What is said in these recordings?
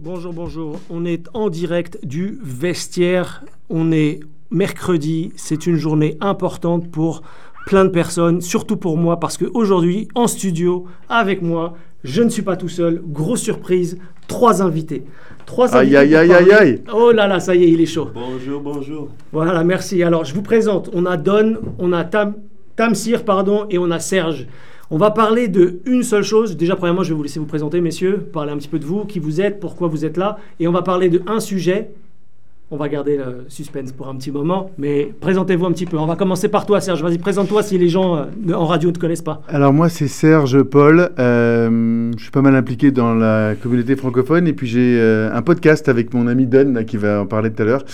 Bonjour, bonjour. On est en direct du vestiaire. On est mercredi. C'est une journée importante pour plein de personnes, surtout pour moi, parce qu'aujourd'hui, en studio, avec moi, je ne suis pas tout seul. Grosse surprise, trois invités. Trois Aïe, invités aïe, aïe, aïe. Oh là là, ça y est, il est chaud. Bonjour, bonjour. Voilà, merci. Alors, je vous présente. On a Don, on a Tam, Tamsir, pardon, et on a Serge. On va parler de une seule chose. Déjà, premièrement, je vais vous laisser vous présenter, messieurs, parler un petit peu de vous, qui vous êtes, pourquoi vous êtes là, et on va parler de un sujet. On va garder le suspense pour un petit moment, mais présentez-vous un petit peu. On va commencer par toi, Serge. Vas-y, présente-toi si les gens euh, en radio ne te connaissent pas. Alors moi c'est Serge Paul, euh, je suis pas mal impliqué dans la communauté francophone et puis j'ai euh, un podcast avec mon ami Don qui va en parler tout à l'heure,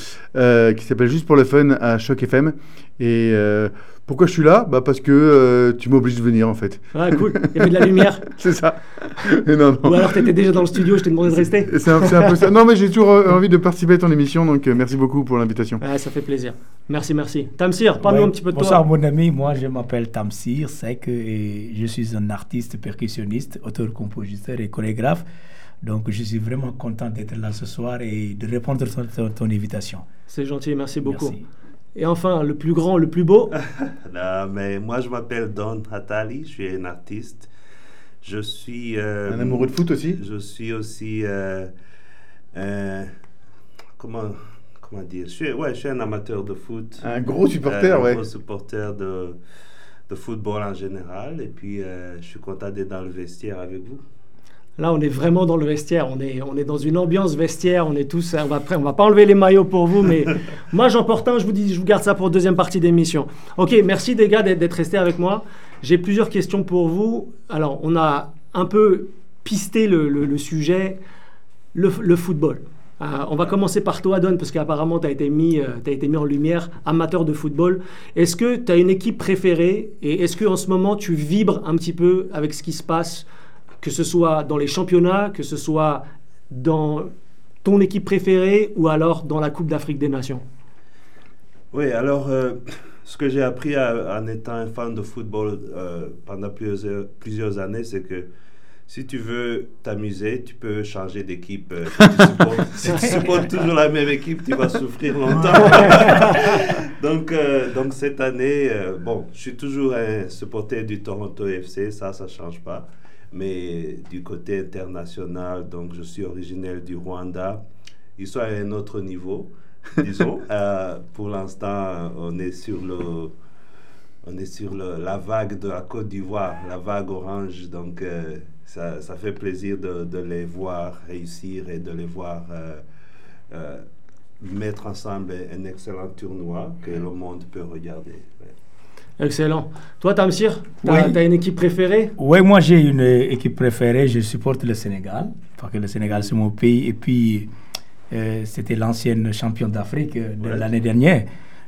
qui s'appelle Juste pour le fun à Choc FM. Et pourquoi je suis là? Bah Parce que euh, tu m'obliges de venir en fait. Ah, cool. Il y avait de la lumière. C'est ça. Et non, non. Ou alors, tu étais déjà dans le studio, je t'ai demandé de rester. C'est un, peu ça. Non mais j'ai toujours euh, envie de participer à ton émission donc euh, merci beaucoup pour l'invitation. Ouais, ça fait plaisir. Merci, merci. Tamsir, parle-nous Ouais. un petit peu de Bonsoir toi. mon ami, moi je m'appelle Tamsir Sek et je suis un artiste percussionniste, auteur-compositeur et chorégraphe. Donc je suis vraiment content d'être là ce soir et de répondre à ton, ton- ton invitation. C'est gentil, merci beaucoup. Merci. Et enfin, le plus grand, le plus beau. Non, mais moi, je m'appelle Don Hatali, je suis un artiste. Je suis. euh, Un amoureux de foot aussi? Je suis aussi. euh, euh, comment, comment dire? Je suis, Ouais, je suis un amateur de foot. Un gros supporter, Euh, un ouais. gros supporter de, de football en général. Et puis, euh, je suis content d'être dans le vestiaire avec vous. Là, on est vraiment dans le vestiaire. On est, on est dans une ambiance vestiaire. On est tous. On va, on va pas enlever les maillots pour vous, mais moi, j'en porte un. Je vous dis, je vous garde ça pour la deuxième partie d'émission. Ok, merci les gars d'être restés avec moi. J'ai plusieurs questions pour vous. Alors, on a un peu pisté le, le- le sujet, le, le football. Euh, on va commencer par toi, Don, parce qu'apparemment, tu as, euh, t'as été mis en lumière, amateur de football. Est-ce que tu as une équipe préférée et est-ce qu'en ce moment, tu vibres un petit peu avec ce qui se passe, que ce soit dans les championnats, que ce soit dans ton équipe préférée ou alors dans la Coupe d'Afrique des Nations Oui, alors, euh, ce que j'ai appris à- en étant un fan de football euh, pendant plusieurs, plusieurs années, c'est que si tu veux t'amuser, tu peux changer d'équipe. euh, si tu supportes- toujours la même équipe, tu vas souffrir longtemps. donc, euh, donc, cette année, euh, bon, je suis toujours un supporter du Toronto FC, ça, ça ne change pas. Mais du côté international, donc je suis originaire du Rwanda. Ils sont à un autre niveau, disons. Euh, pour l'instant, on est sur le, on est sur le- la vague de la Côte d'Ivoire, la vague orange. Donc, euh, ça, ça fait plaisir de, de les voir réussir et de les voir euh, euh, mettre ensemble un excellent tournoi que le monde peut regarder. Ouais. Excellent. Toi, Tamsir, tu as, Oui. une équipe préférée? Oui, moi j'ai une équipe préférée, je supporte le Sénégal, parce que le Sénégal c'est mon pays et puis euh, c'était l'ancienne championne d'Afrique euh, de Ouais. l'année dernière.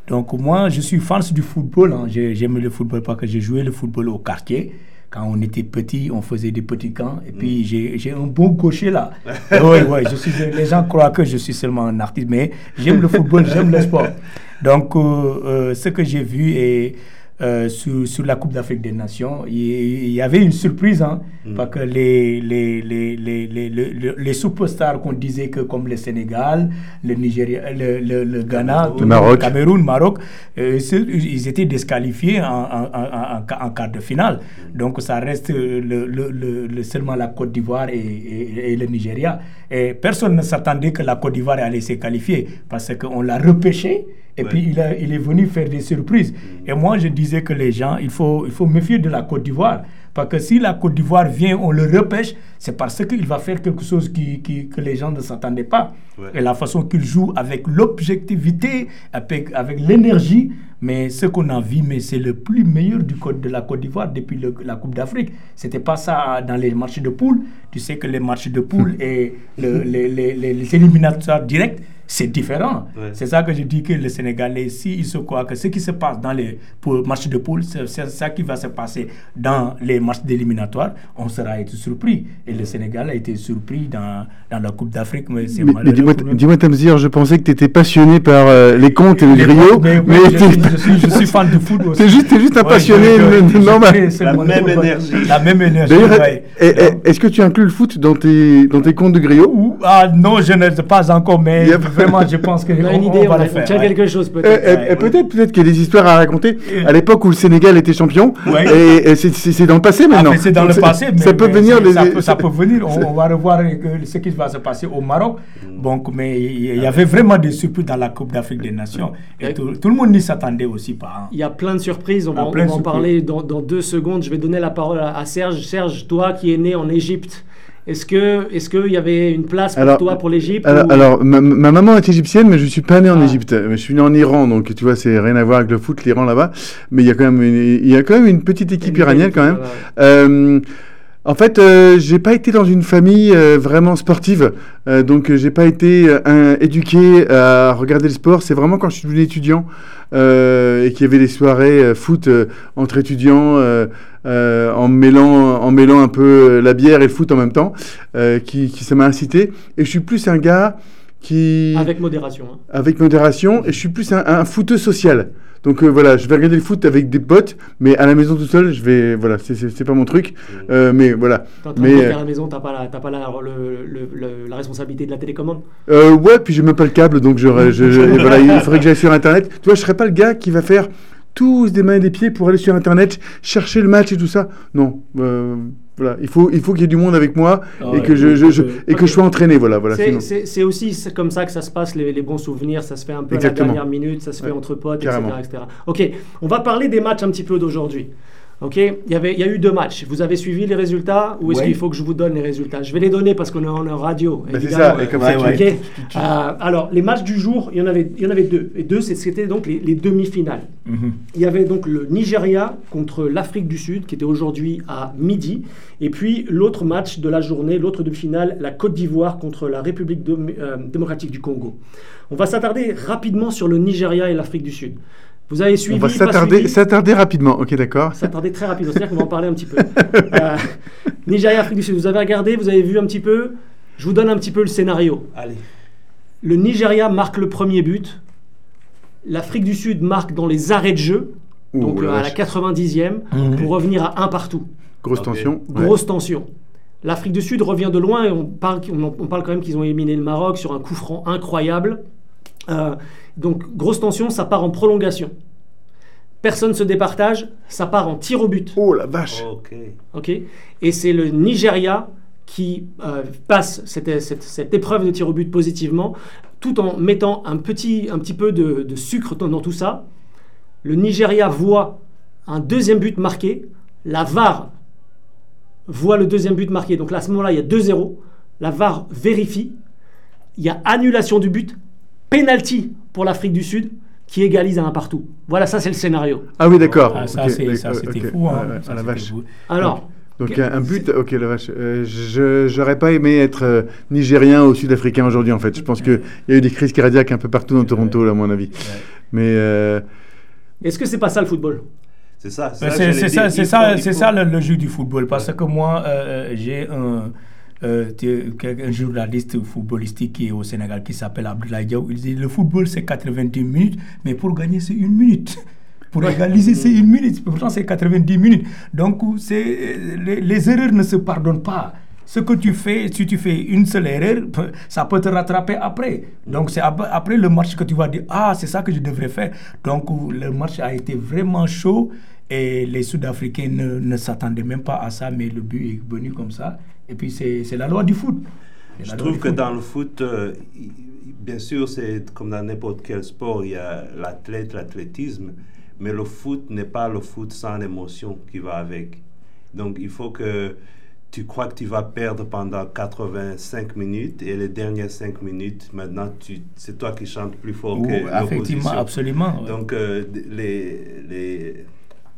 Donc moi je suis fan du football, hein. J'ai- j'aime le football parce que j'ai joué le football au quartier. Quand on était petit, on faisait des petits camps et puis j'ai j'ai un bon gaucher là. oui, oui, je suis, les gens croient que je suis seulement un artiste, mais j'aime le football, j'aime le sport. Donc, euh, euh, ce que j'ai vu et euh, sur, sur la Coupe d'Afrique des Nations, il, il y avait une surprise, hein, Mm. parce que les, les, les, les, les, superstars qu'on disait que comme le Sénégal, le Nigeria, le, le, le Ghana, Le Maroc. Cameroun, Maroc, euh, ils étaient disqualifiés en, en, en, en- quart de finale. Donc ça reste le, le, le, le- seulement la Côte d'Ivoire et, et, et le Nigeria. Et personne ne s'attendait que la Côte d'Ivoire allait se qualifier parce qu'on l'a repêché et Ouais. puis il, a- il est venu faire des surprises. Et moi je disais que les gens, il faut, il faut méfier de la Côte d'Ivoire. Parce que si la Côte d'Ivoire vient, on le repêche, c'est parce qu'il va faire quelque chose qui, qui- que les gens ne s'attendaient pas. Ouais. Et la façon qu'il joue avec l'objectivité, avec, avec l'énergie, mais ce qu'on a vu, mais c'est le plus meilleur du code de la Côte d'Ivoire depuis le- la Coupe d'Afrique. C'était pas ça dans les matchs de poule. Tu sais que les matchs de poule et le- les, les, les- les éliminatoires directs, c'est différent. Ouais. C'est ça que je dis que le Sénégalais, s'il se croit que ce qui se passe dans les pour- matchs de poule, c'est ça qui va se passer dans les matchs d'éliminatoire, on sera été surpris. Et le Sénégal a été surpris dans, dans la Coupe d'Afrique, mais Mais, mais dis-moi, dis-moi, Tamzir, je pensais que tu étais passionné par euh, les contes et le Les griot, mais, mais je, suis, je, suis, je suis fan de foot aussi. t'es juste, t'es juste un Ouais, passionné je- seulement La même énergie. La même énergie. D'ailleurs, ouais. est-ce que tu inclus le foot dans tes, dans tes contes de griot Ou- ah, non, je ne sais pas encore, mais vraiment, je pense que On a on, une on idée, va on, a- le on faire. tient ouais. quelque chose peut-être. eh, ouais, eh, ouais. Peut-être peut-être qu'il y a des histoires à raconter à l'époque où le Sénégal était champion Ouais. et, et c'est- dans le passé Ah, maintenant. mais c'est dans le passé, mais, ça peut mais venir les- ça, peut, ça peut venir. On, on va revoir que- ce qui va se passer au Maroc. Donc, mais il y avait vraiment des surprises dans la Coupe d'Afrique des Nations. Et tout, tout le monde n'y s'attendait aussi pas. hein. Il y a plein de surprises, on a va, on va en parler dans, dans deux secondes. Je vais donner la parole à Serge. Serge, toi qui es né en Égypte, est-ce que est-ce qu'il y avait une place pour Alors- toi pour l'Égypte Alors, ou- alors, ma, ma maman est égyptienne, mais je suis pas né en Ah. Égypte. Je suis né en Iran, donc tu vois, c'est rien à voir avec le foot, l'Iran là-bas. Mais il y a quand même une, il y a quand même une petite équipe Une iranienne quand même. voilà. Euh, en fait, euh, j'ai pas été dans une famille euh, vraiment sportive, Euh, donc euh, j'ai pas été euh, éduqué à regarder le sport. C'est vraiment quand je suis devenu étudiant euh, et qu'il y avait des soirées foot entre étudiants, en mêlant, en mêlant un peu la bière et le foot en même temps, qui, qui ça m'a incité. Et je suis plus un gars qui Avec modération. hein. avec modération et je suis plus un, un footeux social. Donc euh, voilà, je vais regarder le foot avec des potes, mais à la maison tout seul, je vais voilà, c'est- pas mon truc. Euh, mais voilà. De Mais, dire qu'à euh, la maison, t'as pas, la, t'as pas la, le- le- le- la responsabilité de la télécommande? Euh, ouais, puis j'ai même pas le câble, donc je, je- je- voilà, il faudrait que j'aille sur Internet. Tu vois, je serais pas le gars qui va faire tous des mains et des pieds pour aller sur Internet, chercher le match et tout ça. Non, euh, voilà, il faut, il faut qu'il y ait du monde avec moi Ah et ouais, que je, je- je- et que je sois entraîné, voilà, voilà. C'est- aussi comme ça que ça se passe, les, les bons souvenirs. Ça se fait un peu Exactement. à la dernière minute, ça se fait Ouais, entre potes, etc., etc. Ok, on va parler des matchs un petit peu d'aujourd'hui. Ok, il y, avait, il y a eu deux matchs. Vous avez suivi les résultats ou est-ce Ouais. qu'il faut que je vous donne les résultats? Je vais les donner parce qu'on est en radio. Bah, c'est ça, et comme Ouais, ça, ouais. Euh, alors, les matchs du jour, il y en avait, il y en avait deux. Et deux, c'était donc les, les demi-finales. Mhm. Il y avait donc le Nigeria contre l'Afrique du Sud, qui était aujourd'hui à midi. Et puis l'autre match de la journée, l'autre demi-finale, la Côte d'Ivoire contre la République euh, démocratique du Congo. On va s'attarder rapidement sur le Nigeria et l'Afrique du Sud. Vous avez suivi On va s'attarder, rapidement. Ok, d'accord. s'attarder très rapidement. C'est-à-dire qu'on va en parler un petit peu. Euh, Nigeria, Afrique du Sud. Vous avez regardé, vous avez vu un petit peu. Je vous donne un petit peu le scénario. Allez. Le Nigeria marque le premier but. L'Afrique du Sud marque dans les arrêts de jeu, Ouh, donc la euh, à la vache. 90e, Mhm. pour revenir à un partout. Grosse tension. ouais. Grosse tension. L'Afrique du Sud revient de loin et on parle, on parle quand même qu'ils ont éliminé le Maroc sur un coup franc incroyable. Euh, donc grosse tension, ça part en prolongation. Personne se départage, ça part en tir au but. Oh la vache. Ok. ok et c'est le Nigeria qui euh, passe cette, cette- cette épreuve de tir au but positivement, tout en mettant un petit, un petit peu de, de sucre dans, dans tout ça. Le Nigeria voit un deuxième but marqué, la VAR voit le deuxième but marqué, donc là, à ce moment-là, il y a 2-0, la VAR vérifie, il y a annulation du but, penalty pour l'Afrique du Sud, qui égalise à un partout. Voilà, ça c'est le scénario. Ah oui, d'accord. Ah, ça, c'était fou. hein. Ça, ah, la vache. fou. Alors, Donc un but, ok la vache. Euh, je j'aurais pas aimé être euh, nigérien ou sud-africain aujourd'hui en fait. Je pense qu'il y a eu des crises cardiaques un peu partout dans Toronto là, à mon avis. Mais euh, est-ce que c'est pas ça le football? C'est ça. C'est dire. ça, c'est ça, ça le, le jeu du football. Parce que moi, euh, j'ai un, euh, un journaliste footballistique qui est au Sénégal qui s'appelle Abdoulaye Diaw. Il dit le football c'est 90 minutes, mais pour gagner c'est une minute. Pour égaliser, c'est une minute. Pourtant, c'est 90 minutes. Donc, les, les erreurs ne se pardonnent pas. Ce que tu fais, si tu fais une seule erreur, ça peut te rattraper après. Donc, c'est ap- après le match que tu vas dire Ah, c'est ça que je devrais faire. Donc, le match a été vraiment chaud et les Sud-Africains ne, ne s'attendaient même pas à ça, mais le but est venu comme ça. Et puis, c'est la loi du foot. Je trouve que foot. dans le foot, euh, bien sûr, c'est comme dans n'importe quel sport, il y a l'athlète, l'athlétisme, mais le foot n'est pas le foot sans l'émotion qui va avec. Donc il faut que tu crois que tu vas perdre pendant 85 minutes et les dernières 5 minutes, maintenant, c'est toi qui chantes plus fort Ou, que effectivement, l'opposition. absolument. ouais. Donc, euh, les,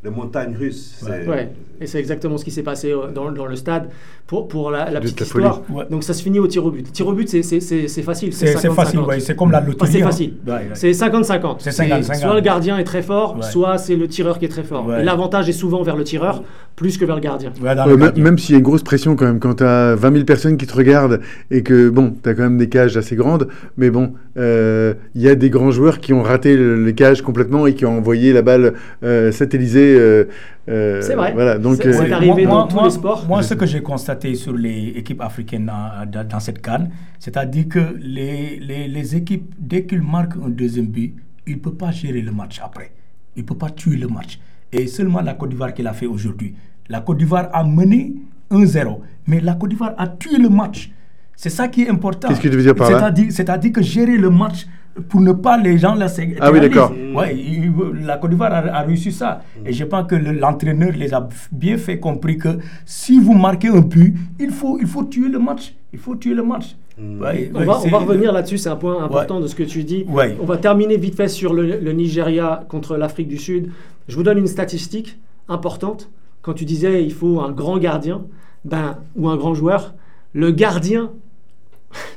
les montagnes russes. Ouais, et c'est exactement ce qui s'est passé euh, dans, dans le stade pour, pour la, petite histoire. Ouais. Donc ça se finit au tir au but. Tir au but, c'est- c'est c'est- c'est facile. C'est c'est 50-50. facile, ouais, c'est comme la Enfin, loterie. c'est hein. facile. Ouais, ouais. C'est 50-50. C'est 50-50. Soit le gardien est très fort, Ouais. soit c'est le tireur qui est très fort. L'avantage est souvent vers le tireur, plus que vers le gardien. Ouais, le même- gardien. même s'il y a une grosse pression quand même, quand tu as 20 000 personnes qui te regardent et que, bon, tu as quand même des cages assez grandes, mais bon, euh, il y a des grands joueurs qui ont raté le- les cages complètement et qui ont envoyé la balle euh, satellisée. Euh, euh, C'est vrai. Voilà, donc, C'est- c'est euh, arrivé dans tous les sports. Moi, ce que j'ai constaté sur les équipes africaines dans, cette canne, c'est-à-dire que les, les, les équipes, dès qu'ils marquent un deuxième but, ils ne peuvent pas gérer le match après. Ils ne peuvent pas tuer le match. Et seulement la Côte d'Ivoire qui l'a fait aujourd'hui. La Côte d'Ivoire a mené 1-0, mais la Côte d'Ivoire a tué le match. C'est ça qui est important. Qu'est-ce que tu veux dire par là? C'est-à-dire- C'est-à-dire que gérer le match pour ne pas les gens laisser. Ah oui, d'accord. Ouais, il- la Côte d'Ivoire a, a réussi ça. Et je pense que le- l'entraîneur les a bien fait compris que si vous marquez un but, il faut, il faut tuer le match. Il faut tuer le match. Ouais, On ouais, va, on va revenir là-dessus, c'est un point important Ouais. de ce que tu dis. Ouais. On va terminer vite fait sur le, le Nigeria contre l'Afrique du Sud. Je vous donne une statistique importante. Quand tu disais il faut un grand gardien ben, ou un grand joueur, le gardien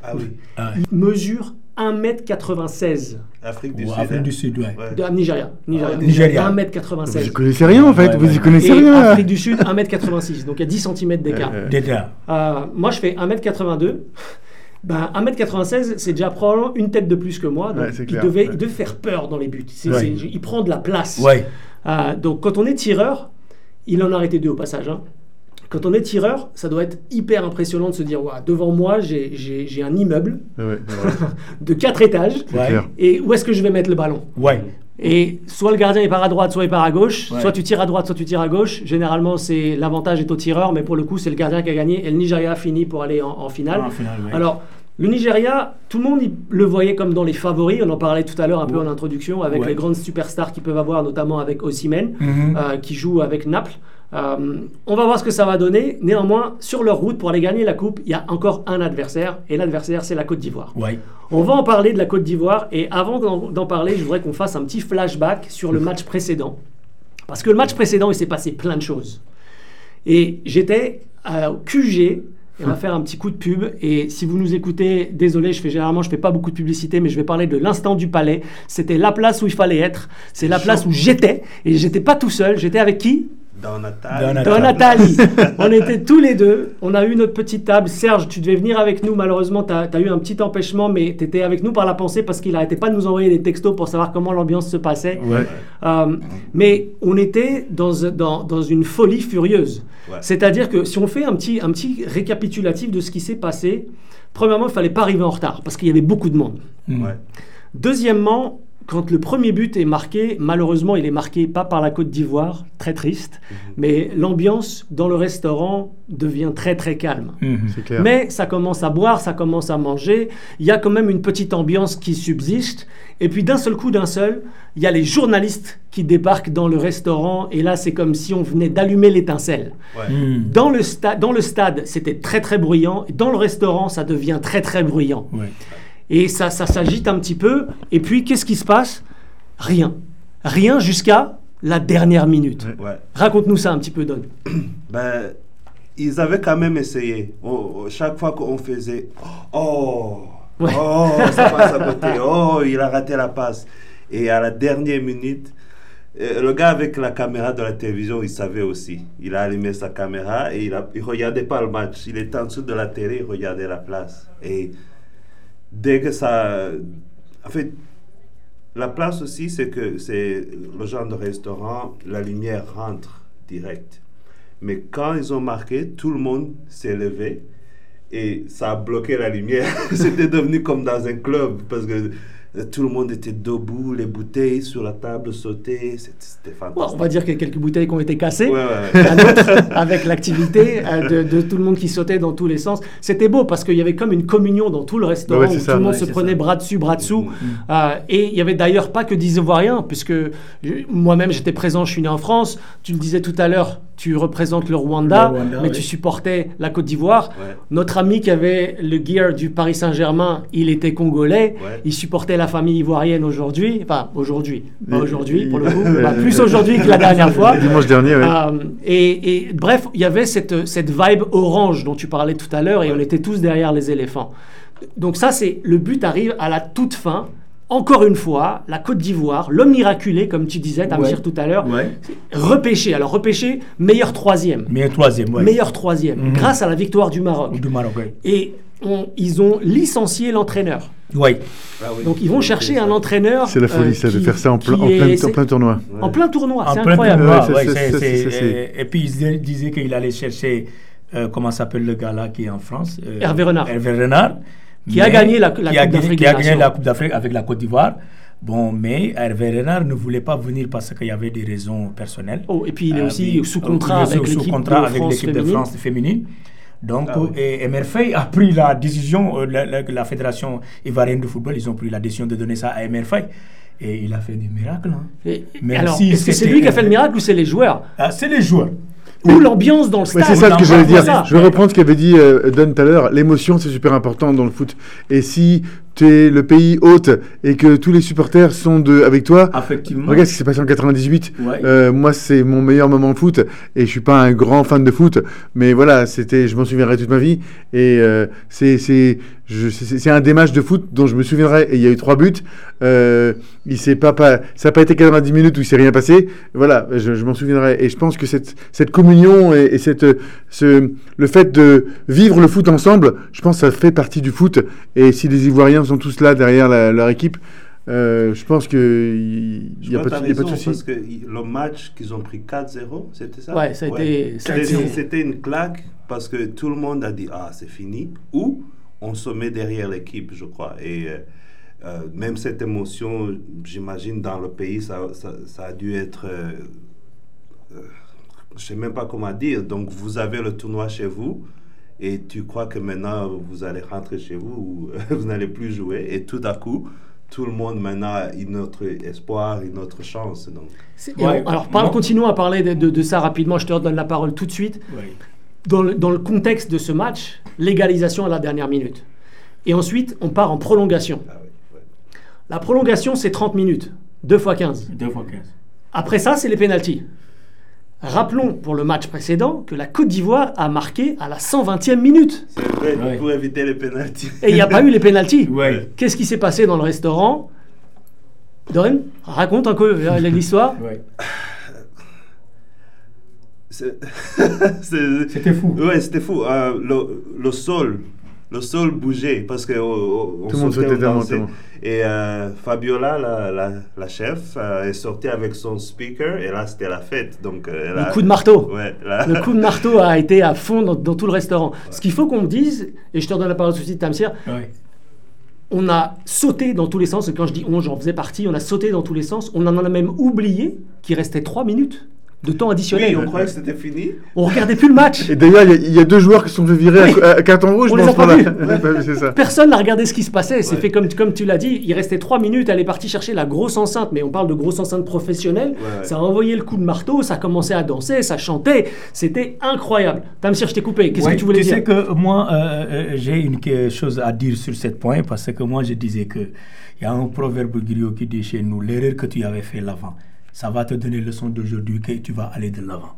Ah oui, Ah, mesure 1m96 Afrique du Sud. Afrique hein. du Sud, ouais. Ouais. de Nigeria. Nigeria. Ah, Nigeria. 1m96. vous y connaissez rien en fait, Ouais, vous y connaissez Et rien. Afrique du Sud, 1m86. Donc il y a 10 cm d'écart. Euh, Déjà. Euh, moi, je fais 1m82. Ben, 1m96, c'est déjà probablement une tête de plus que moi. Donc, il, clair. devait, Ouais. il devait faire peur dans les buts. C'est- Ouais. c'est- il prend de la place. Ouais. Euh, donc, quand on est tireur, il en a arrêté deux au passage. hein. Quand on est tireur, ça doit être hyper impressionnant de se dire devant moi, j'ai- j'ai j'ai un immeuble ouais, ouais, ouais. de 4 étages. Et où est-ce que je vais mettre le ballon? Ouais. Et soit le gardien il part à droite, soit il part à gauche. Ouais. Soit tu tires à droite, soit tu tires à gauche. Généralement, c'est l'avantage est au tireur, mais pour le coup, c'est le gardien qui a gagné. Et le Nigeria finit pour aller en, en finale. En finale, ouais. Alors, le Nigeria, tout le monde il le voyait comme dans les favoris. On en parlait tout à l'heure un peu en introduction avec Ouais. les grandes superstars qu'ils peuvent avoir, notamment avec Osimhen, Mhm. euh, qui joue avec Naples. Euh, on va voir ce que ça va donner. Néanmoins, sur leur route pour aller gagner la coupe, il y a encore un adversaire. Et l'adversaire, c'est la Côte d'Ivoire. Ouais. On va en parler de la Côte d'Ivoire et avant d'en parler, je voudrais qu'on fasse un petit flashback sur le match précédent. Parce que le match précédent, il s'est passé plein de choses. Et j'étais au QG, et on va faire un petit coup de pub. Et si vous nous écoutez, désolé, je fais généralement, je fais pas beaucoup de publicité, mais je vais parler de l'instant du palais. C'était la place où il fallait être. C'est la place où j'étais. Et j'étais pas tout seul. J'étais avec qui? Dans Natal. Dans Nathalie. on était tous les deux. On a eu notre petite table. Serge, tu devais venir avec nous. Malheureusement, tu as, eu un petit empêchement, mais tu étais avec nous par la pensée parce qu'il n'arrêtait pas de nous envoyer des textos pour savoir comment l'ambiance se passait. Ouais. Euh, mais on était dans, dans, dans une folie furieuse. Ouais. C'est-à-dire que si on fait un petit, un petit récapitulatif de ce qui s'est passé, premièrement, il fallait pas arriver en retard parce qu'il y avait beaucoup de monde. Ouais. Deuxièmement, quand le premier but est marqué, malheureusement, il est marqué pas par la Côte d'Ivoire, très triste, mais l'ambiance dans le restaurant devient très très calme. Mhm. Clair. Mais ça commence à boire, ça commence à manger. Il y a quand même une petite ambiance qui subsiste. Et puis d'un seul coup, d'un seul, il y a les journalistes qui débarquent dans le restaurant. Et là, c'est comme si on venait d'allumer l'étincelle. Ouais. Mhm. Dans le, sta- dans le stade, c'était très très bruyant. Et dans le restaurant, ça devient très très bruyant. Ouais. Et ça, ça s'agite un petit peu. Et puis, qu'est-ce qui se passe? Rien. Rien jusqu'à la dernière minute. Ouais. Raconte-nous ça un petit peu, Don. Ben, ils avaient quand même essayé. Chaque fois qu'on faisait Oh, Ouais. oh, ça passe à côté. Oh, il a raté la passe. Et à la dernière minute, euh, le gars avec la caméra de la télévision, il savait aussi. Il a allumé sa caméra et il ne regardait pas le match. Il était en dessous de la télé, il regardait la place. Et dès que ça. En fait, la place aussi, c'est que c'est le genre de restaurant, la lumière rentre direct. Mais quand ils ont marqué, tout le monde s'est levé et ça a bloqué la lumière. C'était devenu comme dans un club parce que tout le monde était debout, les bouteilles sur la table sautaient. C'était fantastique. on va dire qu'il y a quelques bouteilles qui ont été cassées. Ouais, ouais, ouais. Autre, avec l'activité euh, de, de tout le monde qui sautait dans tous les sens. C'était beau parce qu'il y avait comme une communion dans tout le restaurant où ça. tout le monde se prenait ça. bras dessus, bras dessous. Mhm. Euh, et il y avait d'ailleurs pas que des Ivoiriens, puisque moi-même j'étais présent, je suis né en France. Tu le disais tout à l'heure, tu représentes le Rwanda, Le Rwanda, mais oui. tu supportais la Côte d'Ivoire. Ouais. Notre ami qui avait le gear du Paris Saint-Germain, il était congolais, Ouais. il supportait la famille ivoirienne aujourd'hui. Enfin, aujourd'hui. Pas aujourd'hui, pour le coup. Bah, plus aujourd'hui que la dernière fois. Dimanche dernier, ouais. Euh, et, et bref, il y avait cette, cette vibe orange dont tu parlais tout à l'heure et on était tous derrière les éléphants. Donc ça, c'est le but arrive à la toute fin. Encore une fois, la Côte d'Ivoire, l'homme miraculé, comme tu disais, Ouais. tout à l'heure, Ouais. repêché. Alors repêché, meilleur troisième. Mais troisième, ouais. Meilleur troisième, Mhm. grâce à la victoire du Maroc. Du Maroc, ouais. Et on- ils ont licencié l'entraîneur. Ouais. Ah oui. Donc ils vont chercher un entraîneur. C'est la folie, euh, ça, de qui- faire ça en, plein- en est- plein, en c'est- plein tournoi. en plein tournoi. En C'est plein incroyable. tournoi, Ouais, ouais, c'est- euh, Et puis il disait- disait qu'il allait chercher, euh, comment s'appelle le gars là qui est en France euh, Hervé Renard. Hervé Renard. Qui a gagné la- la qui Coupe d'Afrique Qui des a gagné Nations. la Coupe d'Afrique avec la Côte d'Ivoire. Bon, mais Hervé Renard ne voulait pas venir parce qu'il y avait des raisons personnelles. Oh, et puis il est Euh, aussi sous contrat avec l'équipe de France de féminine. France féminine. Donc, Ah oui. et, Merfey a pris la décision, euh, la, la- la Fédération ivoirienne de football, ils ont pris la décision de donner ça à Merfey. Et il a fait des miracles. hein. Et- alors, si est-ce que c'est lui qui a fait le miracle ou c'est les joueurs? Ah, c'est les joueurs. Ou l'ambiance dans le Ouais, stade c'est ça ce que j'allais dire. ça. Je vais reprendre ce qu'avait dit euh, Don tout à l'heure. L'émotion, c'est super important dans le foot. Et si tu es le pays hôte et que tous les supporters sont de, avec toi, Effectivement. regarde ce qui s'est passé en 98. Ouais. Euh, moi, c'est mon meilleur moment de foot. Et je suis pas un grand fan de foot. Mais voilà, c'était, je m'en souviendrai toute ma vie. Et euh, c'est, c'est, un des matchs de foot dont je me souviendrai. Et il y a eu trois buts. Euh, il s'est pas, pas, ça n'a pas été 90 minutes où il s'est rien passé. Voilà, je, je m'en souviendrai. Et je pense que cette, cette communion et, et cette, ce, le fait de vivre le foot ensemble, je pense que ça fait partie du foot. Et si les Ivoiriens sont tous là derrière la- leur équipe, euh, je pense qu'il n'y a, pas que de- il y a t'as pas de raison, souci. Parce que i- le match qu'ils ont pris 4-0, c'était ça? Ouais, C'était- C'était une claque parce que tout le monde a dit Ah, c'est fini. Ou on se met derrière l'équipe, je crois. Et euh, euh, même cette émotion, j'imagine, dans le pays, ça, ça, ça a dû être. euh, euh, je sais même pas comment dire. Donc, vous avez le tournoi chez vous. Et tu crois que maintenant vous allez rentrer chez vous ou vous n'allez plus jouer. Et tout à coup, tout le monde maintenant a une autre espoir, une autre chance. Donc, Ouais. on- alors, parle- continuons à parler de, de- de ça rapidement. Je te redonne la parole tout de suite. Ouais. Dans le, dans le contexte de ce match, l'égalisation à la dernière minute. Et ensuite, on part en prolongation. ah oui, ouais. La prolongation, c'est 30 minutes. 2 fois 15. Deux fois 15. Après ça, c'est les pénalties. Rappelons pour le match précédent que la Côte d'Ivoire a marqué à la 120e minute. C'est vrai, Ouais. pour éviter les pénalties. Et il n'y a pas eu les pénalties. Ouais. Qu'est-ce qui s'est passé dans le restaurant? Doren, raconte un peu euh, l'histoire. Ouais. C'était fou. Ouais, c'était fou. Euh, le, le sol, le sol bougeait parce que oh, oh, on Tout le monde sautait, on. Et euh, Fabiola, la, la, la chef, euh, est sortie avec son speaker et là c'était la fête. Donc euh, a- Le coup de marteau. Ouais, là- Le coup de marteau a été à fond dans, dans tout le restaurant. Ce qu'il faut qu'on me dise, et je te redonne la parole tout de suite, Tamsir, Ouais. on a sauté dans tous les sens. Et quand je dis on, j'en faisais partie, on a sauté dans tous les sens. On en a même oublié qu'il restait 3 minutes de temps additionnel. Oui, on croyait que c'était fini. On regardait plus le match. Et d'ailleurs, il y a- il y, a deux joueurs qui se sont fait virer Oui. à, à carton rouge On dans les a ce pas moment-là. vus. Personne n'a regardé ce qui se passait. C'est Ouais. fait comme, comme tu l'as dit. Il restait 3 minutes. Elle est partie chercher la grosse enceinte. Mais on parle de grosse enceinte professionnelle. Ouais, ouais. Ça a envoyé le coup de marteau. Ça a commencé à danser. Ça chantait. C'était incroyable. Tamsir, je t'ai coupé. Qu'est-ce Ouais, que tu voulais tu dire sais que moi, euh, euh, j'ai une chose à dire sur ce point parce que moi, je disais que il y a un proverbe griot qui dit chez nous l'erreur que tu avais fait l'avant, ça va te donner leçon d'aujourd'hui que tu vas aller de l'avant.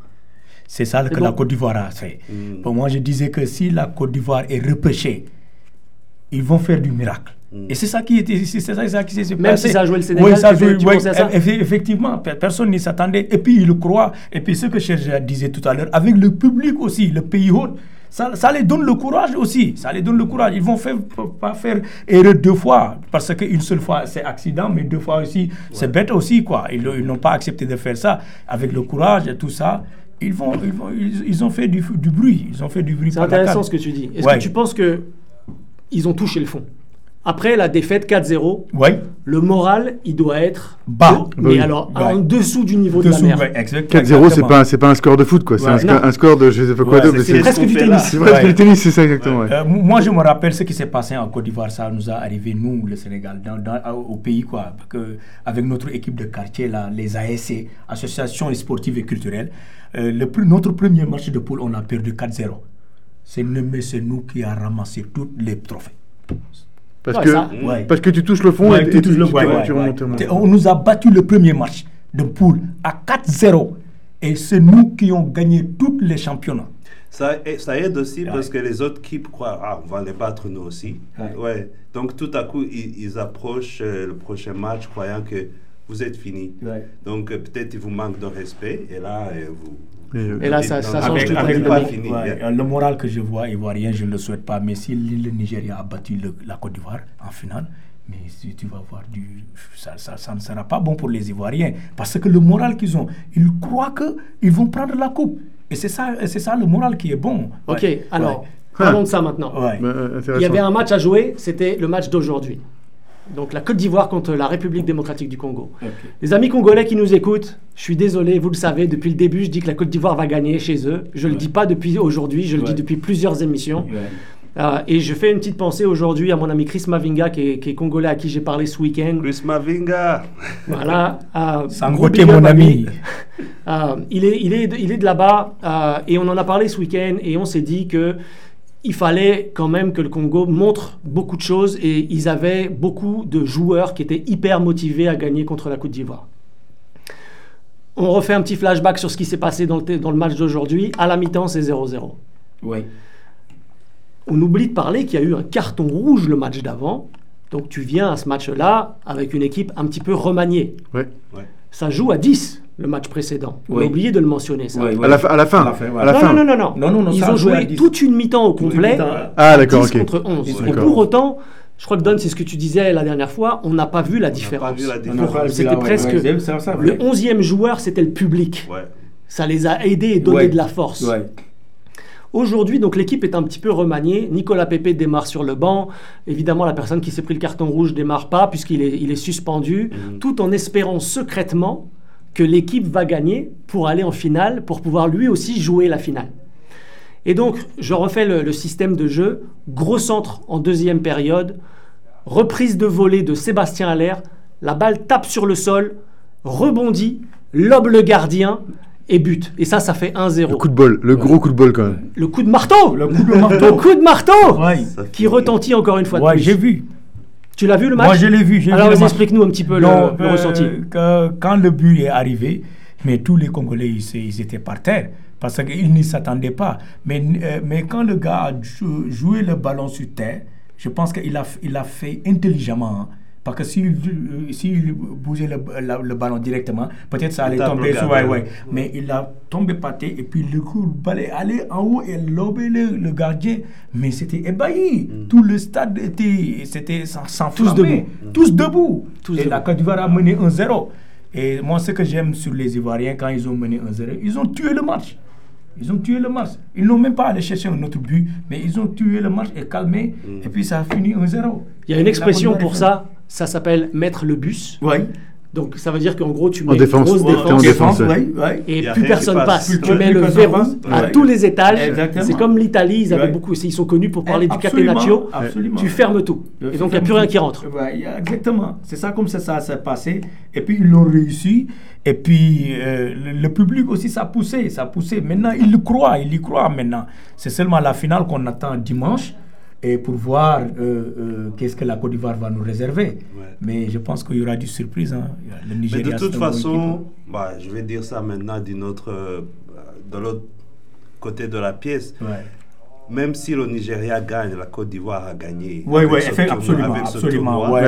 C'est ça que bon. la Côte d'Ivoire a fait. Mm. Pour moi, je disais que si la Côte d'Ivoire est repêchée, ils vont faire du miracle. Et c'est ça qui était, c'est ça, ça qui s'est Même passé. si ça a joué le Sénégal, Oui, ça tu- joué- tu oui, ça? Effectivement, pe- personne n'y s'attendait. Et puis, ils le croient. Et puis, ce que Cherja disait tout à l'heure, avec le public aussi, le pays hôte, ça, ça les donne le courage aussi. Ça les donne le courage. Ils vont faire, pas faire erreur deux fois. Parce qu'une seule fois, c'est accident, mais deux fois aussi, c'est bête aussi, quoi. Ils, ils n'ont pas accepté de faire ça. Avec le courage et tout ça, ils, vont, ils, vont, ils, ils ont fait du, du bruit. Ils ont fait du bruit. C'est intéressant ce que tu dis. Est-ce Ouais. que tu penses que ils ont touché le fond? Après la défaite 4-0, Oui. le moral, il doit être Bas. Mais Oui. alors, Ouais. en dessous du niveau de la mer. ouais, exact- 4-0, c'est pas, pas un score de foot, quoi. C'est Ouais. un, score- Non. un score de je sais pas quoi Ouais, d'autre. c'est- presque du tennis. c'est presque Ouais. du tennis, c'est ça exactement. ouais. Euh, moi, je me rappelle ce qui s'est passé en Côte d'Ivoire. Ça nous a arrivé, nous, le Sénégal, dans, dans- au pays, quoi. Parce que, avec notre équipe de quartier, là, les ASC, Associations sportives et culturelles, euh, le, notre premier match de poule, on a perdu 4-0. C'est nous, mais c'est nous qui a ramassé tous les trophées. Parce, Ouais, que, ça- Ouais. parce que tu touches le fond Ouais, et, tu et touches le tu, ouais, tu- ouais, tu ouais. remontes, remontes. On nous a battu le premier match de poule à 4-0. Et c'est nous qui avons gagné tous les championnats. Ça, ça aide aussi Ouais. parce que les autres équipes croient, ah, on va les battre nous aussi. Ouais. Ouais. Donc tout à coup, ils, ils approchent euh, le prochain match croyant que vous êtes fini. Donc euh, peut-être il vous manque de respect et là, euh, vous... Et, euh, Et là, ça, ça Avec- change la avec- pas fini, Ouais, le moral que je vois, Ivoirien, je ne le souhaite pas, mais si le Nigeria a battu le- la Côte d'Ivoire en finale, mais si tu vas voir du. Ça, ça, ça ne sera pas bon pour les Ivoiriens. Parce que le moral qu'ils ont, ils croient qu'ils vont prendre la coupe. Et c'est ça, c'est ça le moral qui est bon. Ok, Ouais, alors, ouais. parlons de ça maintenant. Il y avait un match à jouer, c'était le match d'aujourd'hui. Donc la Côte d'Ivoire contre la République démocratique du Congo. Les amis congolais qui nous écoutent, je suis désolé, vous le savez, depuis le début, je dis que la Côte d'Ivoire va gagner chez eux. Je ne le dis pas depuis aujourd'hui, je le dis depuis plusieurs émissions. Ouais. Euh, et je fais une petite pensée aujourd'hui à mon ami Chris Mavinga, qui est, qui est congolais, à qui j'ai parlé ce week-end. Chris Mavinga Voilà. euh, Sangote, mon ami. Euh, il, est, il, est, de- il est de là-bas euh, et on en a parlé ce week-end et on s'est dit que il fallait quand même que le Congo montre beaucoup de choses et ils avaient beaucoup de joueurs qui étaient hyper motivés à gagner contre la Côte d'Ivoire. On refait un petit flashback sur ce qui s'est passé dans le, dans le match d'aujourd'hui. À la mi-temps, c'est 0-0. Ouais. On oublie de parler qu'il y a eu un carton rouge le match d'avant. Donc tu viens à ce match-là avec une équipe un petit peu remaniée. Ouais. Ça joue à 10 le match précédent. On a oublié de le mentionner ça. À la, fin- à la fin. À la fin, ouais. à la non, non, non, non, non. Ils ont joué à joué 10. toute une mi-temps au complet. Ah, d'accord, 10 ok. contre 11. Et D'accord. pour autant, je crois que Don, c'est ce que tu disais la dernière fois, on n'a pas vu la différence. C'était presque- Le ouais. 11e joueur, c'était le public. Ouais. Ça les a aidés et donné Ouais. de la force. Ouais. Aujourd'hui, donc l'équipe est un petit peu remaniée. Nicolas Pepe démarre sur le banc. Évidemment, la personne qui s'est pris le carton rouge démarre pas puisqu'il est, il est suspendu, Mhm. tout en espérant secrètement que l'équipe va gagner pour aller en finale, pour pouvoir lui aussi jouer la finale. Et donc, je refais le, le système de jeu. Gros centre en deuxième période. Reprise de volée de Sébastien Allaire. La balle tape sur le sol, rebondit, lobe le gardien et but. Et ça, ça fait 1-0. Le coup de bol, le gros coup de bol quand même. Le coup de marteau Le coup de Le marteau. coup de marteau Ouais. Qui retentit encore une fois de Ouais, plus. j'ai vu. Tu l'as vu le match Moi, je l'ai vu. Alors explique-nous un petit peu le, Non, le euh, ressenti. que- quand le but est arrivé, mais tous les Congolais, ils, étaient par terre parce qu'ils n'y s'attendaient pas. Mais, euh, mais quand le gars a jou- joué le ballon sur terre, je pense qu'il a, il a fait intelligemment. hein. Parce que s'il euh, s'il bougeait le, la- le ballon directement, peut-être ça allait tomber sur. Ouais, ouais. Mais il a tombé par terre et puis le coup, le ballon est allé en haut et lobé le, le gardien. Mais c'était ébahi. Tout le stade était, c'était sans, sans Tous debout. Tous debout. Tous et la debout. Côte d'Ivoire a mené 1-0. Et moi, ce que j'aime sur les Ivoiriens, quand ils ont mené 1-0, ils ont tué le match. Ils ont tué le match. Ils n'ont même pas allé chercher un autre but, mais ils ont tué le match et calmé. Et puis ça a fini 1-0. Il y a une La expression pour ça, ça s'appelle mettre le bus. Oui. Donc ça veut dire qu'en gros, tu En mets une défense. grosse Ouais, défense. en défense, ouais. oui. Et a plus personne passe. passe. Tu mets le verrou passe. à Ouais. tous les étages. C'est comme l'Italie, ils avaient Ouais. beaucoup, ils sont connus pour parler du Absolument, catenaccio. absolument. Tu fermes tout. Et donc il n'y a plus rien qui rentre. Ouais, exactement. C'est ça comme ça, ça s'est passé. Et puis ils l'ont réussi. Et puis euh, le, le public aussi, ça a poussé, ça a poussé. Maintenant, il le croit, il y croit maintenant. C'est seulement la finale qu'on attend dimanche. Et pour voir euh, euh, qu'est-ce que la Côte d'Ivoire va nous réserver. Ouais. Mais je pense qu'il y aura du surprise. hein. Le Mais Nigeria, de c'est toute façon, bah, je vais dire ça maintenant d'une autre, euh, de l'autre côté de la pièce. Ouais. Même si le Nigeria gagne, la Côte d'Ivoire a gagné. Oui, oui, absolument, absolument. ouais.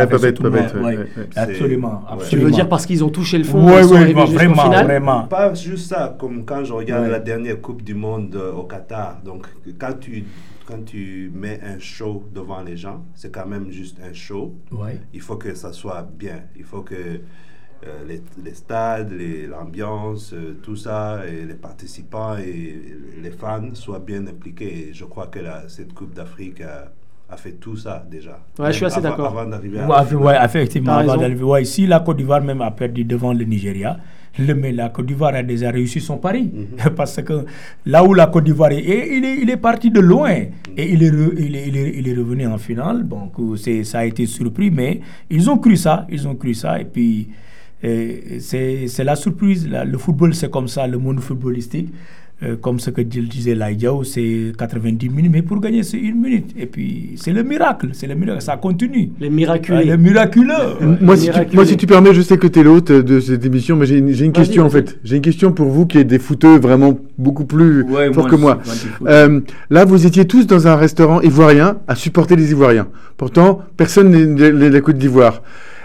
Absolument. Tu veux dire parce qu'ils ont touché le fond, ouais, arrivés bah, vraiment, vraiment. Pas juste ça, comme quand je regarde Ouais. la dernière Coupe du Monde euh, au Qatar. Donc, quand tu, quand tu mets un show devant les gens, c'est quand même juste un show. Ouais. Il faut que ça soit bien. Il faut que euh, les, les stades, l'ambiance, euh, tout ça, et les participants et les fans soient bien impliqués. Et je crois que la- cette Coupe d'Afrique a, a fait tout ça déjà. Ouais, je suis assez d'accord. Avant d'arriver à Ouais, effectivement. Avant d'arriver- ouais, si la Côte d'Ivoire même a perdu devant le Nigeria, le, mais la Côte d'Ivoire a déjà réussi son pari. Parce que là où la Côte d'Ivoire est, il, est, il est parti de loin. Et il est, re- il, est, il, est, il est revenu en finale. Donc c'est, ça a été surpris, mais ils ont cru ça. Ils ont cru ça. Et puis, euh, c'est, c'est la surprise. là. Le football, c'est comme ça, le monde footballistique. Euh, comme ce que disait Laïdiao, c'est 90 minutes, mais pour gagner, c'est une minute. Et puis, c'est le miracle, c'est le miracle, ça continue. Les miraculeux. Ah, les miraculeux. Moi, si tu, moi, si tu permets, je sais que tu es l'hôte de cette émission, mais j'ai une, question en fait. J'ai une question pour vous qui êtes des footeux vraiment beaucoup plus Ouais, forts que moi. Euh, là, vous étiez tous dans un restaurant ivoirien à supporter les Ivoiriens. Pourtant, personne n'est la Côte d'Ivoire.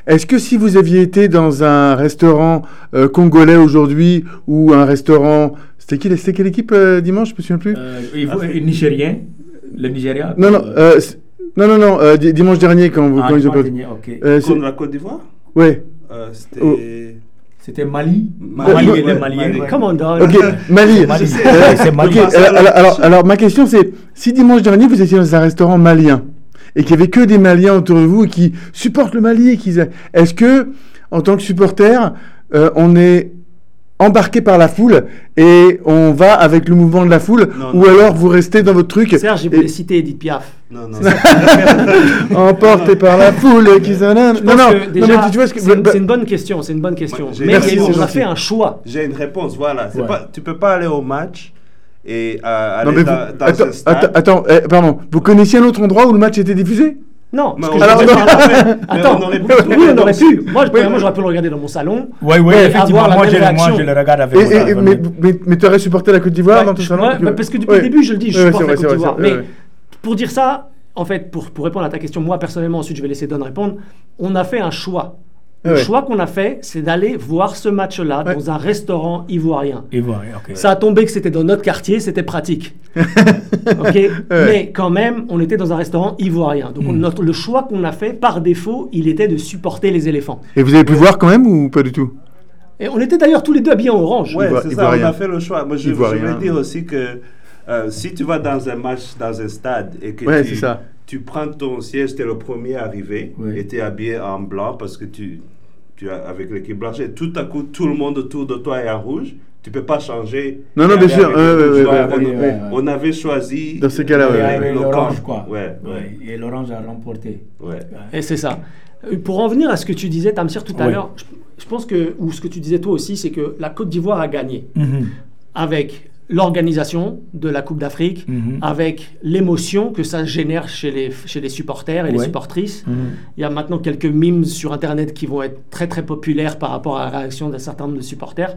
Est-ce que si vous aviez été dans un restaurant euh, congolais aujourd'hui ou un restaurant, c'était qui, c'était quelle équipe euh, dimanche, je me souviens plus. Euh, et Nigérien, le Nigeria. non, non, euh, non, non, non, euh, di- dimanche dernier quand, vous, ah, quand ils ont dimanche perdu. dernier, ok. Euh, c'est- Contre la Côte d'Ivoire? Euh, C'était. Oh. C'était Mali? Mali, Mali, ouais, les ouais, Maliens. Mali. ouais. Come on, Don. Ok, Mali. Mali. C'est Mali. alors, alors- alors, alors, ma question c'est, si dimanche dernier vous étiez dans un restaurant malien et qu'il y avait que des Maliens autour de vous et qui supportent le Mali, et qui, est-ce que, en tant que supporter, euh, on est embarqué par la foule et on va avec le mouvement de la foule, Non, ou non. alors vous restez dans votre truc, Serge, j'ai et- voulu citer Edith Piaf. Non, non. emporté par la foule qui s'en Non, non, déjà, tu vois ce que. c'est une, bah- c'est une bonne question, c'est une bonne question. J'ai- Mais Merci, on a fait un choix. J'ai une réponse, voilà. Ouais. Pas, tu peux pas aller au match et euh, Non, aller mais dans, vous- dans attends, un stade. attends, attends, eh, pardon, vous connaissiez un autre endroit où le match était diffusé? Non, Mais ce on que Alors, je non. Attends, on aurait pu oui, on aurait pu. Moi, je- premièrement, j'aurais pu le regarder dans mon salon. Oui, oui, Et effectivement. Moi, je, moi, je le regarde avec Et- mon et- téléphone, mais, oui. mais, mais tu aurais supporté la Côte d'Ivoire Ouais, dans ton salon ouais, bah, parce que depuis Ouais. le début, je le dis, je Ouais, supporte c'est la vrai, Côte c'est d'Ivoire. vrai, Mais pour dire ça, en fait, pour, pour répondre à ta question, moi personnellement, ensuite je vais laisser Don répondre, on a fait un choix. Le Ouais. choix qu'on a fait, c'est d'aller voir ce match-là Ouais. dans un restaurant ivoirien. Et voilà, ok. Ça a tombé que c'était dans notre quartier, c'était pratique. ok Mais quand même, on était dans un restaurant ivoirien. Donc on- Hmm. notre, le choix qu'on a fait, par défaut, il était de supporter les éléphants. Et vous avez pu voir quand même ou pas du tout? Et on était d'ailleurs tous les deux habillés en orange. Ouais, c'est ça, ivoirien. on a fait le choix. Moi, je, je Ivoirien. voulais dire aussi que euh, si tu vas dans un match, dans un stade, et que Ouais, tu, c'est ça. Tu prends ton siège, tu es le premier arrivé, Ouais. et tu es habillé en blanc parce que tu, tu as avec l'équipe blanche, et tout à coup, tout le monde autour de toi est en rouge, tu peux pas changer. Non, non, bien sûr, ouais, ouais, on, ouais, ouais, ouais. on avait choisi. Dans ces cas-là, le l'orange, quoi. Ouais, ouais. Ouais, Et l'orange a remporté. ouais. Et c'est ça. Euh, Pour en venir à ce que tu disais, Tamsir, tout à Oui. l'heure, je, je pense que, ou ce que tu disais toi aussi, c'est que la Côte d'Ivoire a gagné Mhm. avec l'organisation de la Coupe d'Afrique, Mhm. avec l'émotion que ça génère chez les, chez les supporters et les supportrices. Mhm. Il y a maintenant quelques memes sur Internet qui vont être très très populaires par rapport à la réaction d'un certain nombre de supporters.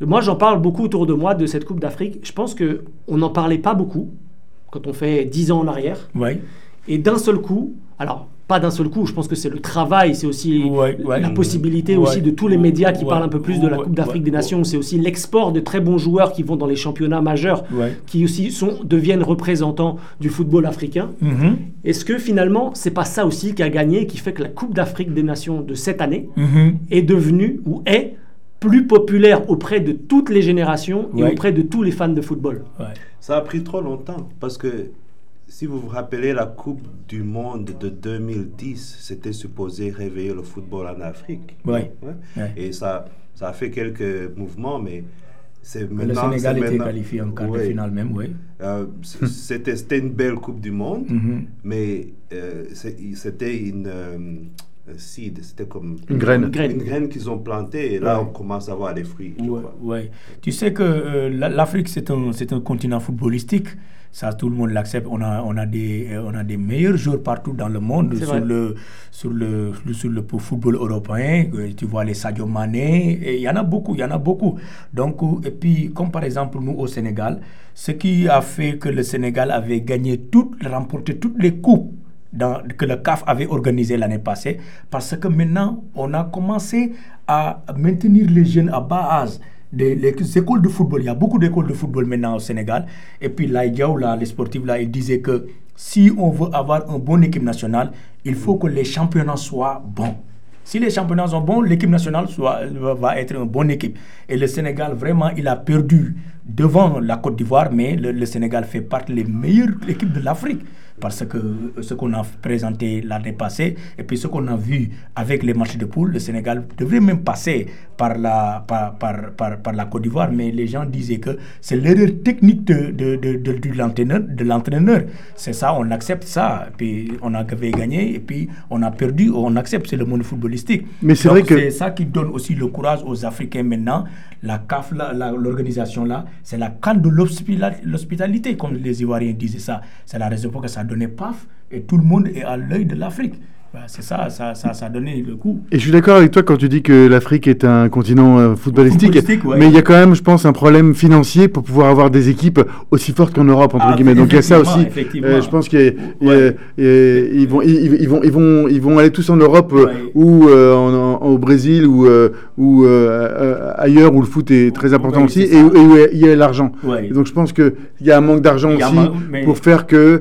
Moi, j'en parle beaucoup autour de moi de cette Coupe d'Afrique. Je pense que on n'en parlait pas beaucoup quand on fait 10 ans en arrière. Ouais. Et d'un seul coup, alors pas d'un seul coup, je pense que c'est le travail, c'est aussi Ouais, ouais. la possibilité Ouais. aussi de tous les médias qui Ouais. parlent un peu plus de la Coupe d'Afrique ouais, des ouais. Nations, c'est aussi l'export de très bons joueurs qui vont dans les championnats majeurs, Ouais. qui aussi sont, deviennent représentants du football africain. Mhm. Est-ce que finalement, c'est pas ça aussi qui a gagné et qui fait que la Coupe d'Afrique des Nations de cette année Mhm. est devenue ou est plus populaire auprès de toutes les générations et Ouais. auprès de tous les fans de football? Ouais. Ça a pris trop longtemps parce que si vous vous rappelez la Coupe du Monde de 2010, c'était supposé réveiller le football en Afrique. Ouais. Ouais. Et ça, ça a fait quelques mouvements, mais c'est Le maintenant. Sénégal c'est était qualifié en quart de Ouais. finale même, oui. Euh, c- c'était c'était une belle Coupe du Monde, Mhm. mais euh, c'était une euh, seed, c'était comme Une graine. Une graine. une graine qu'ils ont plantée et là Ouais. on commence à voir des fruits. Ouais, ouais. Tu sais que euh, la- l'Afrique, c'est un, c'est un continent footballistique. Ça, tout le monde l'accepte. On a, on, a des, euh, on a des meilleurs joueurs partout dans le monde sur le, sur, le, le- sur le football européen. Euh, Tu vois les Sadio Mané. Il y en a beaucoup, il y en a beaucoup. Donc, euh, et puis, comme par exemple nous au Sénégal, ce qui a fait que le Sénégal avait gagné toutes, remporté toutes les coupes dans- que le CAF avait organisé l'année passée, parce que maintenant, on a commencé à maintenir les jeunes à bas âge. Les écoles de football, il y a beaucoup d'écoles de football maintenant au Sénégal. Et puis là, les sportifs, là, il disait que si on veut avoir une bonne équipe nationale, il faut que les championnats soient bons. Si les championnats sont bons, l'équipe nationale soit, va- être une bonne équipe. Et le Sénégal, vraiment, il a perdu devant la Côte d'Ivoire, mais le Sénégal fait partie des meilleures équipes de l'Afrique. Parce que ce qu'on a présenté l'année passée et puis ce qu'on a vu avec les matchs de poule, le Sénégal devrait même passer par la, par, par, par, la Côte d'Ivoire, mais les gens disaient que c'est l'erreur technique de, de, de, de l'entraîneur. C'est ça, on accepte ça. Et puis on avait gagné et puis on a perdu, on accepte, c'est le monde footballistique. Mais c'est vrai que. C'est ça qui donne aussi le courage aux Africains maintenant. La CAF, l'organisation là, c'est la canne de l'hospitalité, comme les Ivoiriens disaient ça. C'est la raison pour que ça a donné paf et tout le monde est à l'œil de l'Afrique. Bah, c'est ça, ça, ça, ça, a donné le coup. Et je suis d'accord avec toi quand tu dis que l'Afrique est un continent euh, footballistique, mais il y a quand même, je pense, un problème financier pour pouvoir avoir des équipes aussi fortes qu'en Europe, entre ah, guillemets. Donc il y a ça aussi. Euh, je pense qu'ils vont, ils, vont, ils, vont, ils vont aller tous en Europe euh, ou au Brésil ou, ou ailleurs où le foot est très important aussi et, où il y a l'argent. Donc je pense qu'il y a un manque d'argent aussi pour faire que